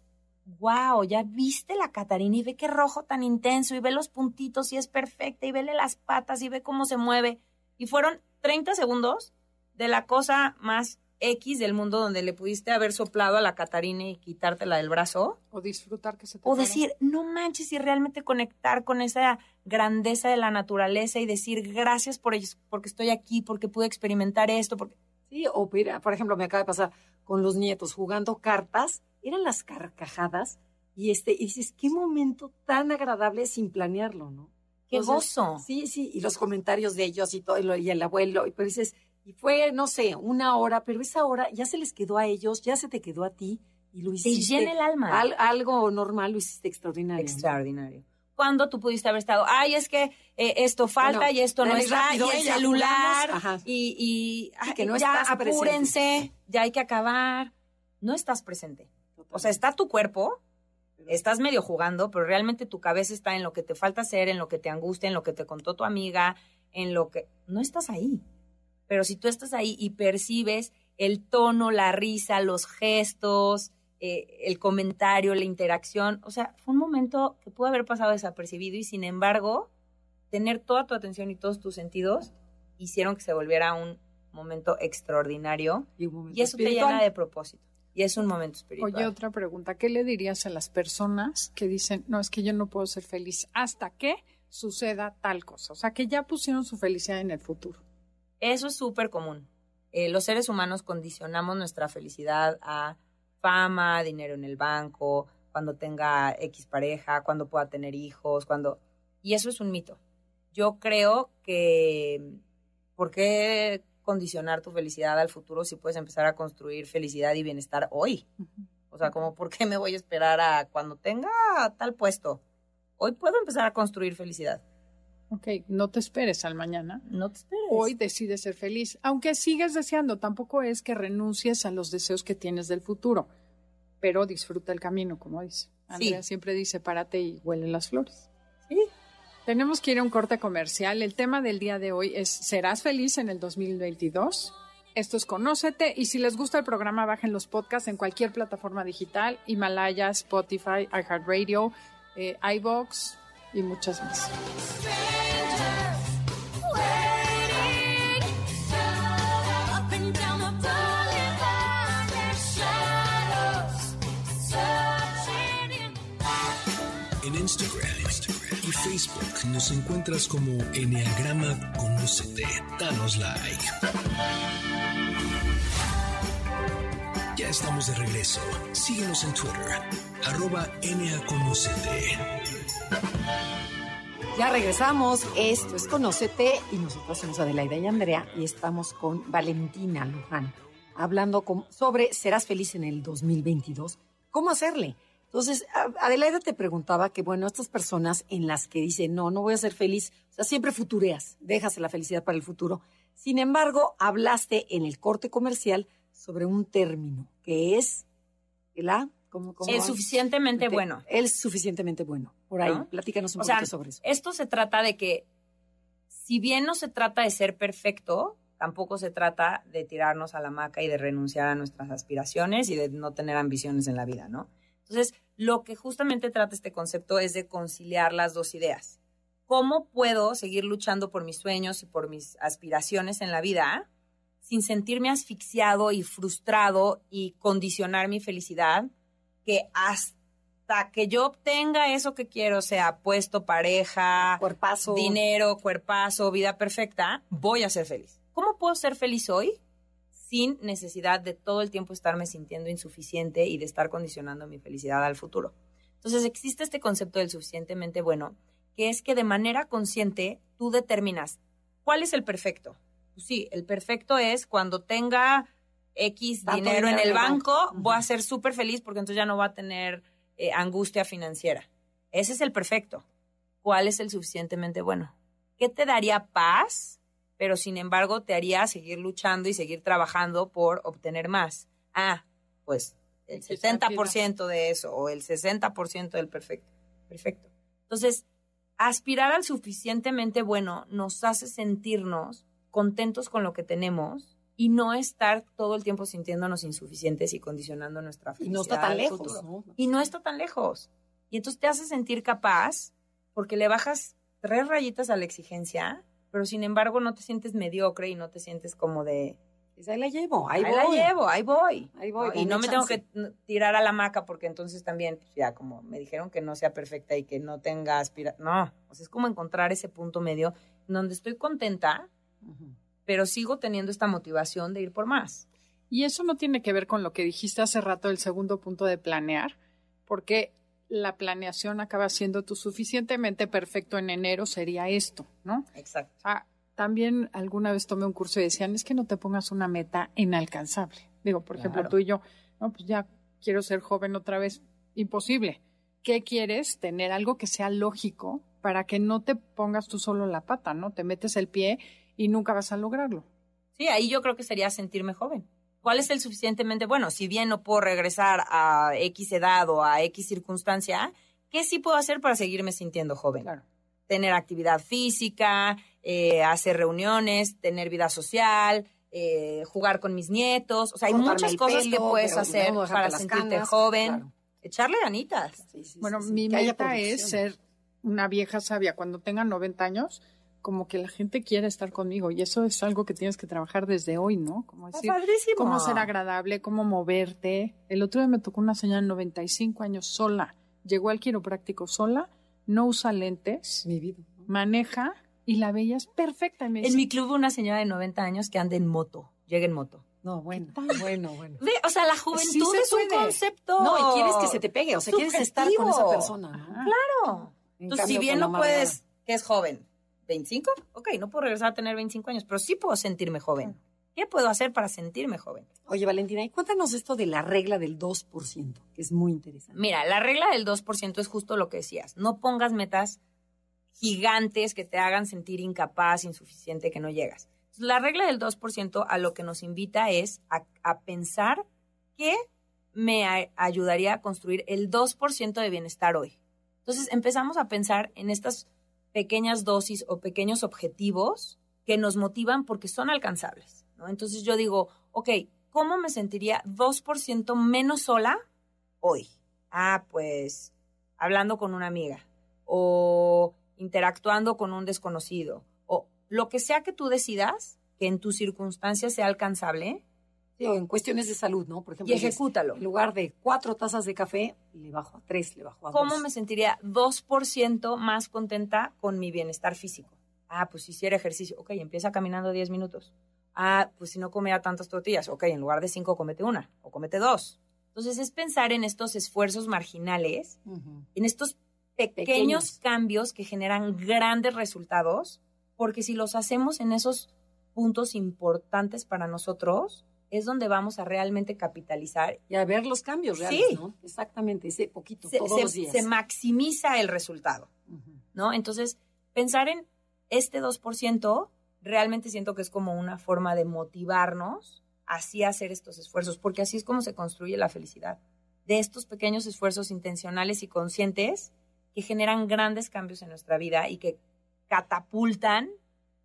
Speaker 4: wow, ya viste la Catarina y ve qué rojo tan intenso y ve los puntitos y es perfecta y vele las patas y ve cómo se mueve. Y fueron 30 segundos de la cosa más X del mundo donde le pudiste haber soplado a la Catarina y quitártela del brazo.
Speaker 3: O disfrutar que se te
Speaker 4: O decir, no manches, y realmente conectar con esa grandeza de la naturaleza y decir gracias por ellos, porque estoy aquí, porque pude experimentar esto, porque...
Speaker 2: Sí, o mira, por ejemplo, me acaba de pasar con los nietos jugando cartas, eran las carcajadas, y este, y dices, qué momento tan agradable sin planearlo, ¿no?
Speaker 4: ¡Qué gozo!
Speaker 2: Sí, sí, y los comentarios de ellos y todo, y el abuelo, y pues dices, y fue, no sé, una hora, pero esa hora ya se les quedó a ellos, ya se te quedó a ti, y lo
Speaker 4: Te
Speaker 2: hiciste.
Speaker 4: llena el alma.
Speaker 2: al- algo normal lo hiciste extraordinario.
Speaker 4: Extraordinario. Cuando tú pudiste haber estado, ay, es que eh, esto falta
Speaker 2: Bueno,
Speaker 4: y esto no está,
Speaker 2: rápido,
Speaker 4: y el celular,
Speaker 2: ajá.
Speaker 4: y, y
Speaker 2: que no
Speaker 4: ya
Speaker 2: estás presente.
Speaker 4: apúrense, ya hay que acabar. No estás presente. O sea, está tu cuerpo, estás medio jugando, pero realmente tu cabeza está en lo que te falta hacer, en lo que te angustia, en lo que te contó tu amiga, en lo que... No estás ahí. Pero si tú estás ahí y percibes el tono, la risa, los gestos, eh, el comentario, la interacción, o sea, fue un momento que pudo haber pasado desapercibido y sin embargo, tener toda tu atención y todos tus sentidos hicieron que se volviera un momento extraordinario
Speaker 2: Y, un momento
Speaker 4: y eso te llena de propósito. Y es un momento espiritual.
Speaker 3: Oye, otra pregunta. ¿Qué le dirías a las personas que dicen, no, es que yo no puedo ser feliz hasta que suceda tal cosa? O sea, que ya pusieron su felicidad en el futuro.
Speaker 4: Eso es súper común. Eh, los seres humanos condicionamos nuestra felicidad a fama, dinero en el banco, cuando tenga X pareja, cuando pueda tener hijos, cuando... Y eso es un mito. Yo creo que... ¿Por qué condicionar tu felicidad al futuro si puedes empezar a construir felicidad y bienestar hoy? O sea, como, ¿por qué me voy a esperar a cuando tenga tal puesto? Hoy puedo empezar a construir felicidad.
Speaker 3: Ok, no te esperes al mañana.
Speaker 4: No te esperes.
Speaker 3: Hoy decides ser feliz, aunque sigues deseando. Tampoco es que renuncies a los deseos que tienes del futuro, pero disfruta el camino, como dice. Andrea siempre dice, párate y huele las flores.
Speaker 4: Sí.
Speaker 3: Tenemos que ir a un corte comercial. El tema del día de hoy es ¿Serás feliz en el 2022? Esto es Conócete y si les gusta el programa bajen los podcasts en cualquier plataforma digital, Himalaya, Spotify, iHeartRadio, eh, iBox y muchas más.
Speaker 1: Facebook nos encuentras como Enneagrama Conócete. Danos like. Ya estamos de regreso. Síguenos en Twitter, arroba.
Speaker 2: Ya regresamos. Esto es Conócete y nosotros somos Adelaida y Andrea y estamos con Valentina Luján hablando sobre serás feliz en el 2022. ¿Cómo hacerle? Entonces, Adelaida te preguntaba que, bueno, estas personas en las que dicen, no, no voy a ser feliz, o sea, siempre futureas, dejas la felicidad para el futuro. Sin embargo, hablaste en el corte comercial sobre un término que es la... ¿cómo- cómo
Speaker 4: Es
Speaker 2: va?
Speaker 4: suficientemente
Speaker 2: Te-
Speaker 4: bueno.
Speaker 2: El suficientemente bueno. Por ahí,
Speaker 4: ¿No?
Speaker 2: platícanos un
Speaker 4: O sea,
Speaker 2: poquito sobre eso.
Speaker 4: esto se trata de que, si bien no se trata de ser perfecto, tampoco se trata de tirarnos a la hamaca y de renunciar a nuestras aspiraciones y de no tener ambiciones en la vida, ¿no? Entonces, lo que justamente trata este concepto es de conciliar las dos ideas. ¿Cómo puedo seguir luchando por mis sueños y por mis aspiraciones en la vida sin sentirme asfixiado y frustrado y condicionar mi felicidad que hasta que yo obtenga eso que quiero, sea puesto, pareja,
Speaker 2: Cuerpazo.
Speaker 4: dinero, cuerpazo, vida perfecta, voy a ser feliz. ¿Cómo puedo ser feliz hoy sin necesidad de todo el tiempo estarme sintiendo insuficiente y de estar condicionando mi felicidad al futuro? Entonces existe este concepto del suficientemente bueno, que es que de manera consciente tú determinas cuál es el perfecto. Pues sí, el perfecto es cuando tenga X dinero en
Speaker 2: dinero
Speaker 4: el
Speaker 2: en el
Speaker 4: banco,
Speaker 2: banco.
Speaker 4: voy a ser súper feliz porque entonces ya no va a tener eh, angustia financiera. Ese es el perfecto. ¿Cuál es el suficientemente bueno? ¿Qué te daría paz, pero sin embargo te haría seguir luchando y seguir trabajando por obtener más? Ah, pues el
Speaker 3: Quizá
Speaker 4: 70% de eso o el 60% del perfecto. Perfecto. Entonces, aspirar al suficientemente bueno nos hace sentirnos contentos con lo que tenemos y no estar todo el tiempo sintiéndonos insuficientes y condicionando nuestra
Speaker 2: Y
Speaker 4: felicidad.
Speaker 2: no está tan lejos.
Speaker 4: Y no está tan lejos. Y entonces te hace sentir capaz porque le bajas tres rayitas a la exigencia, pero sin embargo no te sientes mediocre y no te sientes como de,
Speaker 2: Pues ahí la llevo, ahí,
Speaker 4: ahí, la
Speaker 2: voy.
Speaker 4: llevo, ahí voy.
Speaker 2: Ahí voy,
Speaker 4: ¿no? Y no me tengo que tirar a la maca porque entonces también, pues, ya como me dijeron que no sea perfecta y que no tenga aspira... No, o sea, es como encontrar ese punto medio donde estoy contenta, pero sigo teniendo esta motivación de ir por más.
Speaker 3: Y eso no tiene que ver con lo que dijiste hace rato, el segundo punto de planear, porque la planeación acaba siendo tú suficientemente perfecto en enero, sería esto, ¿no?
Speaker 4: Exacto.
Speaker 3: O sea, también alguna vez tomé un curso y decían, es que no te pongas una meta inalcanzable. Digo, por ejemplo, tú y yo, no, pues ya quiero ser joven otra vez, imposible. ¿Qué quieres? Tener algo que sea lógico para que no te pongas tú solo la pata, ¿no? Te metes el pie y nunca vas a lograrlo.
Speaker 4: Sí, ahí yo creo que sería sentirme joven. ¿Cuál es el suficientemente bueno? Si bien no puedo regresar a X edad o a X circunstancia, ¿qué sí puedo hacer para seguirme sintiendo joven?
Speaker 3: Claro.
Speaker 4: Tener actividad física, eh, hacer reuniones, tener vida social, eh, jugar con mis nietos. O sea, hay
Speaker 2: Cortarme
Speaker 4: muchas cosas que puedes hacer
Speaker 2: no
Speaker 4: para sentirte
Speaker 2: canas,
Speaker 4: joven.
Speaker 2: claro.
Speaker 4: Echarle ganitas.
Speaker 2: Sí, sí,
Speaker 3: Bueno,
Speaker 2: sí,
Speaker 3: mi meta es ser una vieja sabia. Cuando tenga 90 años, como que la gente quiere estar conmigo. Y eso es algo que tienes que trabajar desde hoy, ¿no? Como
Speaker 4: Está
Speaker 3: decir,
Speaker 4: padrísimo.
Speaker 3: cómo ser agradable, cómo moverte. El otro día me tocó una señora de 95 años sola. Llegó al quiropráctico sola, no usa lentes,
Speaker 2: Mi vida.
Speaker 3: maneja y la veías perfecta.
Speaker 4: En
Speaker 3: dice,
Speaker 4: mi club una señora de 90 años que anda en moto, llega en moto.
Speaker 2: No, bueno, bueno, bueno.
Speaker 4: Ve, o sea, la juventud
Speaker 2: se
Speaker 4: es un concepto.
Speaker 2: No, y quieres que se te pegue, o sea, quieres estar con esa persona.
Speaker 4: Claro.
Speaker 2: En
Speaker 4: Entonces, si bien no puedes, que es joven, ¿25? Ok, no puedo regresar a tener 25 años, pero sí puedo sentirme joven. ¿Qué puedo hacer para sentirme joven?
Speaker 2: Oye, Valentina, y cuéntanos esto de la regla del 2%, que es muy interesante.
Speaker 4: Mira, la regla del 2% es justo lo que decías. No pongas metas gigantes que te hagan sentir incapaz, insuficiente, que no llegas. Entonces, la regla del 2% a lo que nos invita es a, a pensar qué me a- ayudaría a construir el 2% de bienestar hoy. Entonces empezamos a pensar en estas pequeñas dosis o pequeños objetivos que nos motivan porque son alcanzables. ¿no? Entonces yo digo, ok, ¿cómo me sentiría 2% menos sola hoy? Ah, pues hablando con una amiga o interactuando con un desconocido o lo que sea que tú decidas que en tus circunstancias sea alcanzable
Speaker 2: Sí, o en cuestiones de salud, ¿no? Por ejemplo,
Speaker 4: y ejecútalo.
Speaker 2: en lugar de cuatro tazas de café, le bajo a tres, le bajo a
Speaker 4: ¿Cómo
Speaker 2: dos.
Speaker 4: me sentiría 2% más contenta con mi bienestar físico? Ah, pues si hiciera ejercicio. Ok, empieza caminando 10 minutos. Ah, pues si no comía tantas tortillas. Ok, en lugar de 5, comete una o comete dos. Entonces es pensar en estos esfuerzos marginales,
Speaker 2: Ujú.
Speaker 4: en estos pequeños,
Speaker 2: Pequeños.
Speaker 4: cambios que generan grandes resultados, porque si los hacemos en esos puntos importantes para nosotros, es donde vamos a realmente capitalizar
Speaker 2: Y a ver los cambios reales,
Speaker 4: Sí.
Speaker 2: ¿no? Exactamente, ese poquito,
Speaker 4: se,
Speaker 2: todos
Speaker 4: se-
Speaker 2: los días.
Speaker 4: se maximiza el resultado. ¿no? Entonces, pensar en este 2% realmente siento que es como una forma de motivarnos así a hacer estos esfuerzos, porque así es como se construye la felicidad. De estos pequeños esfuerzos intencionales y conscientes que generan grandes cambios en nuestra vida y que catapultan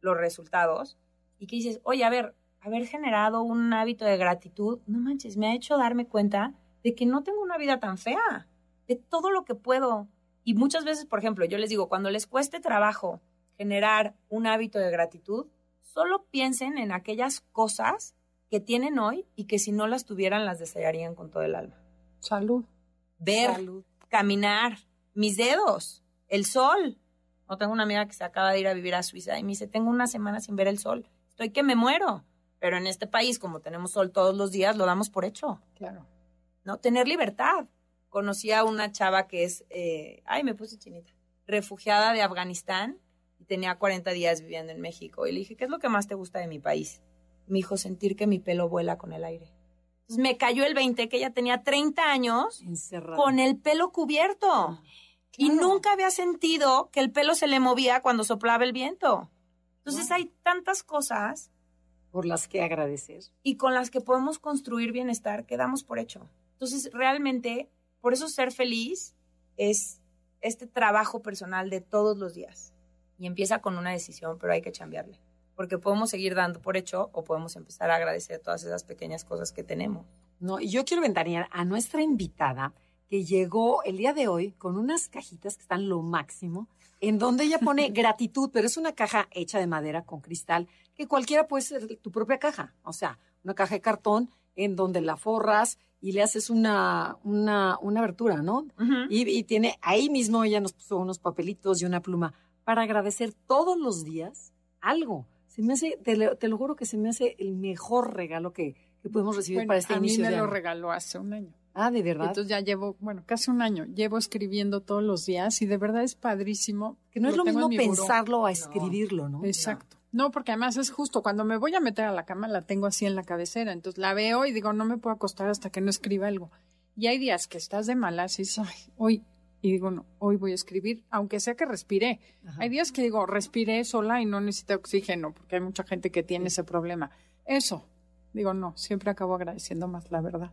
Speaker 4: los resultados y que dices, oye, a ver, haber generado un hábito de gratitud, no manches, me ha hecho darme cuenta de que no tengo una vida tan fea, de todo lo que puedo, y muchas veces, por ejemplo, yo les digo, cuando les cueste trabajo generar un hábito de gratitud, solo piensen en aquellas cosas que tienen hoy y que si no las tuvieran las desearían con todo el alma.
Speaker 3: salud.
Speaker 4: Ver,
Speaker 2: Salud.
Speaker 4: caminar, mis dedos, el sol. No tengo una amiga que se acaba de ir a vivir a Suiza y me dice, tengo una semana sin ver el sol. Estoy que me muero. Pero en este país, como tenemos sol todos los días, lo damos por hecho.
Speaker 3: Claro.
Speaker 4: ¿no? Tener libertad. Conocí a una chava que es, eh, ay, me puse chinita, refugiada de Afganistán y tenía 40 días viviendo en México. Y le dije, ¿qué es lo que más te gusta de mi país? Me dijo, sentir que mi pelo vuela con el aire. Entonces me cayó el 20 que ella tenía 30 años
Speaker 2: Encerrado.
Speaker 4: con el pelo cubierto. Y
Speaker 2: Claro.
Speaker 4: nunca había sentido que el pelo se le movía cuando soplaba el viento. Entonces hay tantas cosas
Speaker 2: Por las que agradecer.
Speaker 4: y con las que podemos construir bienestar que damos por hecho. Entonces, realmente, por eso ser feliz es este trabajo personal de todos los días. Y empieza con una decisión, pero hay que cambiarle. porque podemos seguir dando por hecho o podemos empezar a agradecer todas esas pequeñas cosas que tenemos.
Speaker 2: No, y yo quiero ventanear a nuestra invitada que llegó el día de hoy con unas cajitas que están lo máximo, en donde ella pone gratitud, pero es una caja hecha de madera con cristal, que cualquiera puede ser tu propia caja, o sea, una caja de cartón en donde la forras y le haces una, una, una abertura, ¿no? y, y tiene, ahí mismo ella nos puso unos papelitos y una pluma para agradecer todos los días algo se me hace, te lo, juro que se me hace el mejor regalo que, podemos recibir para este inicio
Speaker 3: a
Speaker 2: mí
Speaker 3: me lo regaló hace un año.
Speaker 2: Ah, de verdad.
Speaker 3: Entonces ya llevo, bueno, casi un año, llevo escribiendo todos los días y de verdad es padrísimo.
Speaker 2: Que no es lo mismo pensarlo a escribirlo, ¿no?
Speaker 3: Exacto. No. porque además es justo, cuando me voy a meter a la cama la tengo así en la cabecera, entonces la veo y digo, no me puedo acostar hasta que no escriba algo. Y hay días que estás de malas y dices, ay, hoy y digo, no, hoy voy a escribir, aunque sea que respiré. Hay días que digo, respiré sola y no necesito oxígeno, porque hay mucha gente que tiene ese problema. Eso, digo, no, siempre acabo agradeciendo más, la verdad.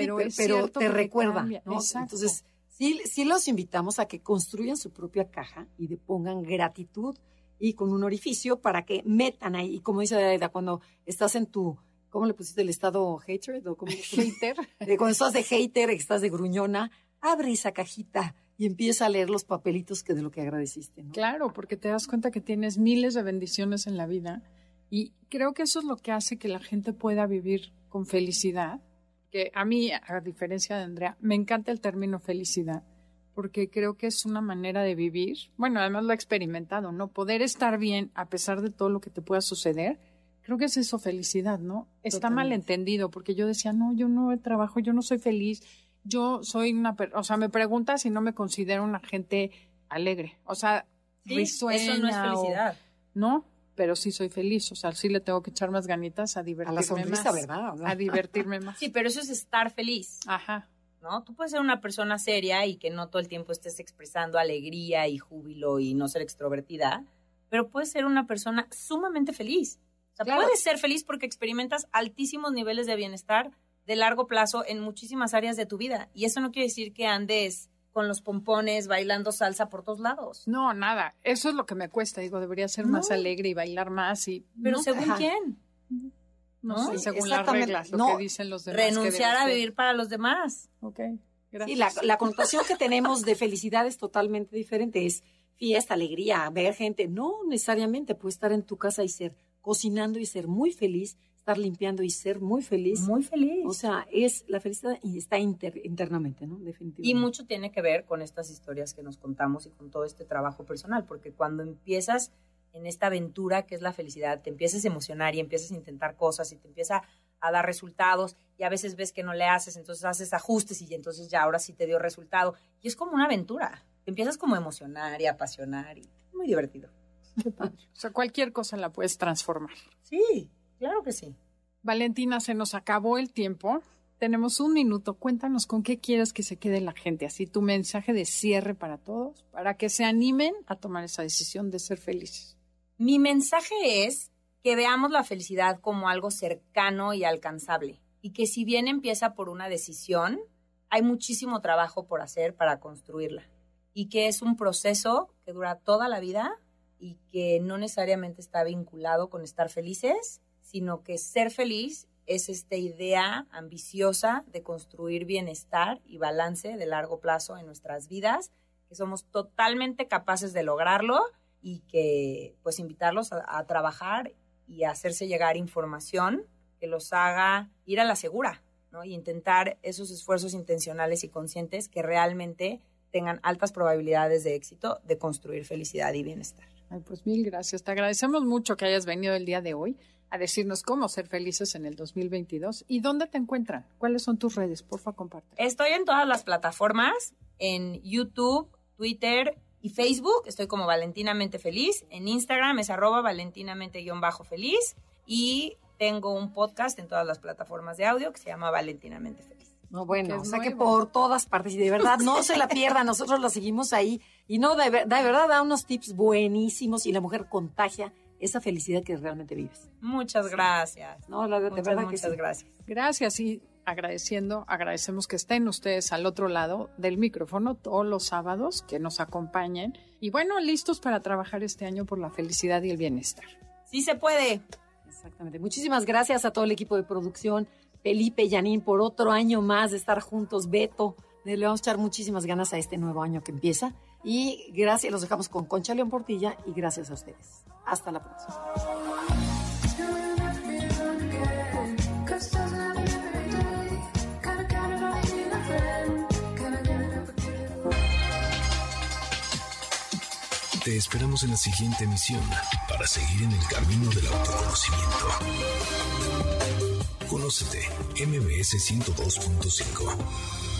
Speaker 2: Pero, pero te recuerda, ¿no? Entonces, sí, sí los invitamos a que construyan su propia caja y de pongan gratitud y con un orificio para que metan ahí. Y como dice Aida, cuando estás en tu, ¿cómo le pusiste el estado hater? ¿O
Speaker 3: hater.
Speaker 2: cuando estás de hater, estás de gruñona, abre esa cajita y empieza a leer los papelitos que de lo que agradeciste. ¿no?
Speaker 3: Claro, porque te das cuenta que tienes miles de bendiciones en la vida y creo que eso es lo que hace que la gente pueda vivir con felicidad. Que a mí, a diferencia de Andrea, me encanta el término felicidad porque creo que es una manera de vivir. Bueno, además lo he experimentado, ¿no? Poder estar bien a pesar de todo lo que te pueda suceder. Creo que es eso, felicidad, ¿no? Está mal entendido, porque yo decía, no, yo no trabajo, yo no soy feliz, yo soy una, o sea, me pregunta si no me considero una gente alegre, o sea,
Speaker 4: eso no es felicidad.
Speaker 3: no, pero sí soy feliz, o sea, sí le tengo que echar más ganitas a divertirme a la sonrisa,
Speaker 2: ¿verdad?
Speaker 3: A divertirme más.
Speaker 4: Sí, pero eso es estar feliz.
Speaker 3: Ajá.
Speaker 4: ¿No? Tú puedes ser una persona seria y que no todo el tiempo estés expresando alegría y júbilo y no ser extrovertida, pero puedes ser una persona sumamente feliz. O sea, puedes ser feliz porque experimentas altísimos niveles de bienestar de largo plazo en muchísimas áreas de tu vida. Y eso no quiere decir que andes con los pompones bailando salsa por todos lados.
Speaker 3: No, nada. Eso es lo que me cuesta. Digo, debería ser más alegre y bailar más. y
Speaker 4: Pero según quién.
Speaker 3: No, sé, según las reglas, lo que dicen los demás.
Speaker 4: Renunciar a vivir para los demás.
Speaker 3: Ok, gracias.
Speaker 2: Y la, la connotación que tenemos de felicidad es totalmente diferente. Es fiesta, alegría, ver gente. No necesariamente puede estar en tu casa y ser cocinando y ser muy feliz estar limpiando y ser muy feliz.
Speaker 4: Muy feliz.
Speaker 2: O sea, es la felicidad y está internamente, ¿no? Definitivamente.
Speaker 4: Y mucho tiene que ver con estas historias que nos contamos y con todo este trabajo personal, porque cuando empiezas en esta aventura que es la felicidad, te empiezas a emocionar y empiezas a intentar cosas y te empieza a dar resultados y a veces ves que no le haces, entonces haces ajustes y entonces ya ahora sí te dio resultado. Y es como una aventura. Te empiezas como a emocionar y a apasionar y muy divertido.
Speaker 3: O sea, cualquier cosa la puedes transformar.
Speaker 4: Sí, Claro que sí.
Speaker 3: Valentina, se nos acabó el tiempo. Tenemos un minuto. Cuéntanos con qué quieres que se quede la gente. Así tu mensaje de cierre para todos, para que se animen a tomar esa decisión de ser felices.
Speaker 4: Mi mensaje es que veamos la felicidad como algo cercano y alcanzable. Y que si bien empieza por una decisión, hay muchísimo trabajo por hacer para construirla. Y que es un proceso que dura toda la vida y que no necesariamente está vinculado con estar felices, sino que ser feliz es esta idea ambiciosa de construir bienestar y balance de largo plazo en nuestras vidas, que somos totalmente capaces de lograrlo y que pues invitarlos a, trabajar y a hacerse llegar información que los haga ir a la segura, ¿no? Y intentar esos esfuerzos intencionales y conscientes que realmente tengan altas probabilidades de éxito de construir felicidad y bienestar.
Speaker 3: Pues mil gracias. Te agradecemos mucho que hayas venido el día de hoy a decirnos cómo ser felices en el 2022 y dónde te encuentran. ¿Cuáles son tus redes? Porfa, comparte.
Speaker 4: Estoy en todas las plataformas, en YouTube, Twitter y Facebook. Estoy como Valentinamente Feliz. En Instagram es arroba valentinamente-feliz. Y tengo un podcast en todas las plataformas de audio que se llama Valentinamente Feliz.
Speaker 2: No, bueno, o sea que por todas partes y de verdad no se la pierda, nosotros la seguimos ahí y no, de, de verdad da unos tips buenísimos y la mujer contagia esa felicidad que realmente vives.
Speaker 4: Muchas gracias.
Speaker 2: No, de verdad
Speaker 4: que muchas gracias.
Speaker 3: Gracias y agradeciendo, agradecemos que estén ustedes al otro lado del micrófono todos los sábados, que nos acompañen y bueno, listos para trabajar este año por la felicidad y el bienestar.
Speaker 4: Sí se puede.
Speaker 2: Exactamente. Muchísimas gracias a todo el equipo de producción, Felipe y Janine, por otro año más de estar juntos, Beto. Le vamos a echar muchísimas ganas a este nuevo año que empieza. Y gracias, los dejamos con Concha León Portilla y gracias a ustedes. Hasta la próxima.
Speaker 1: Te esperamos en la siguiente emisión para seguir en el camino del autoconocimiento. Conócete, MBS 102.5.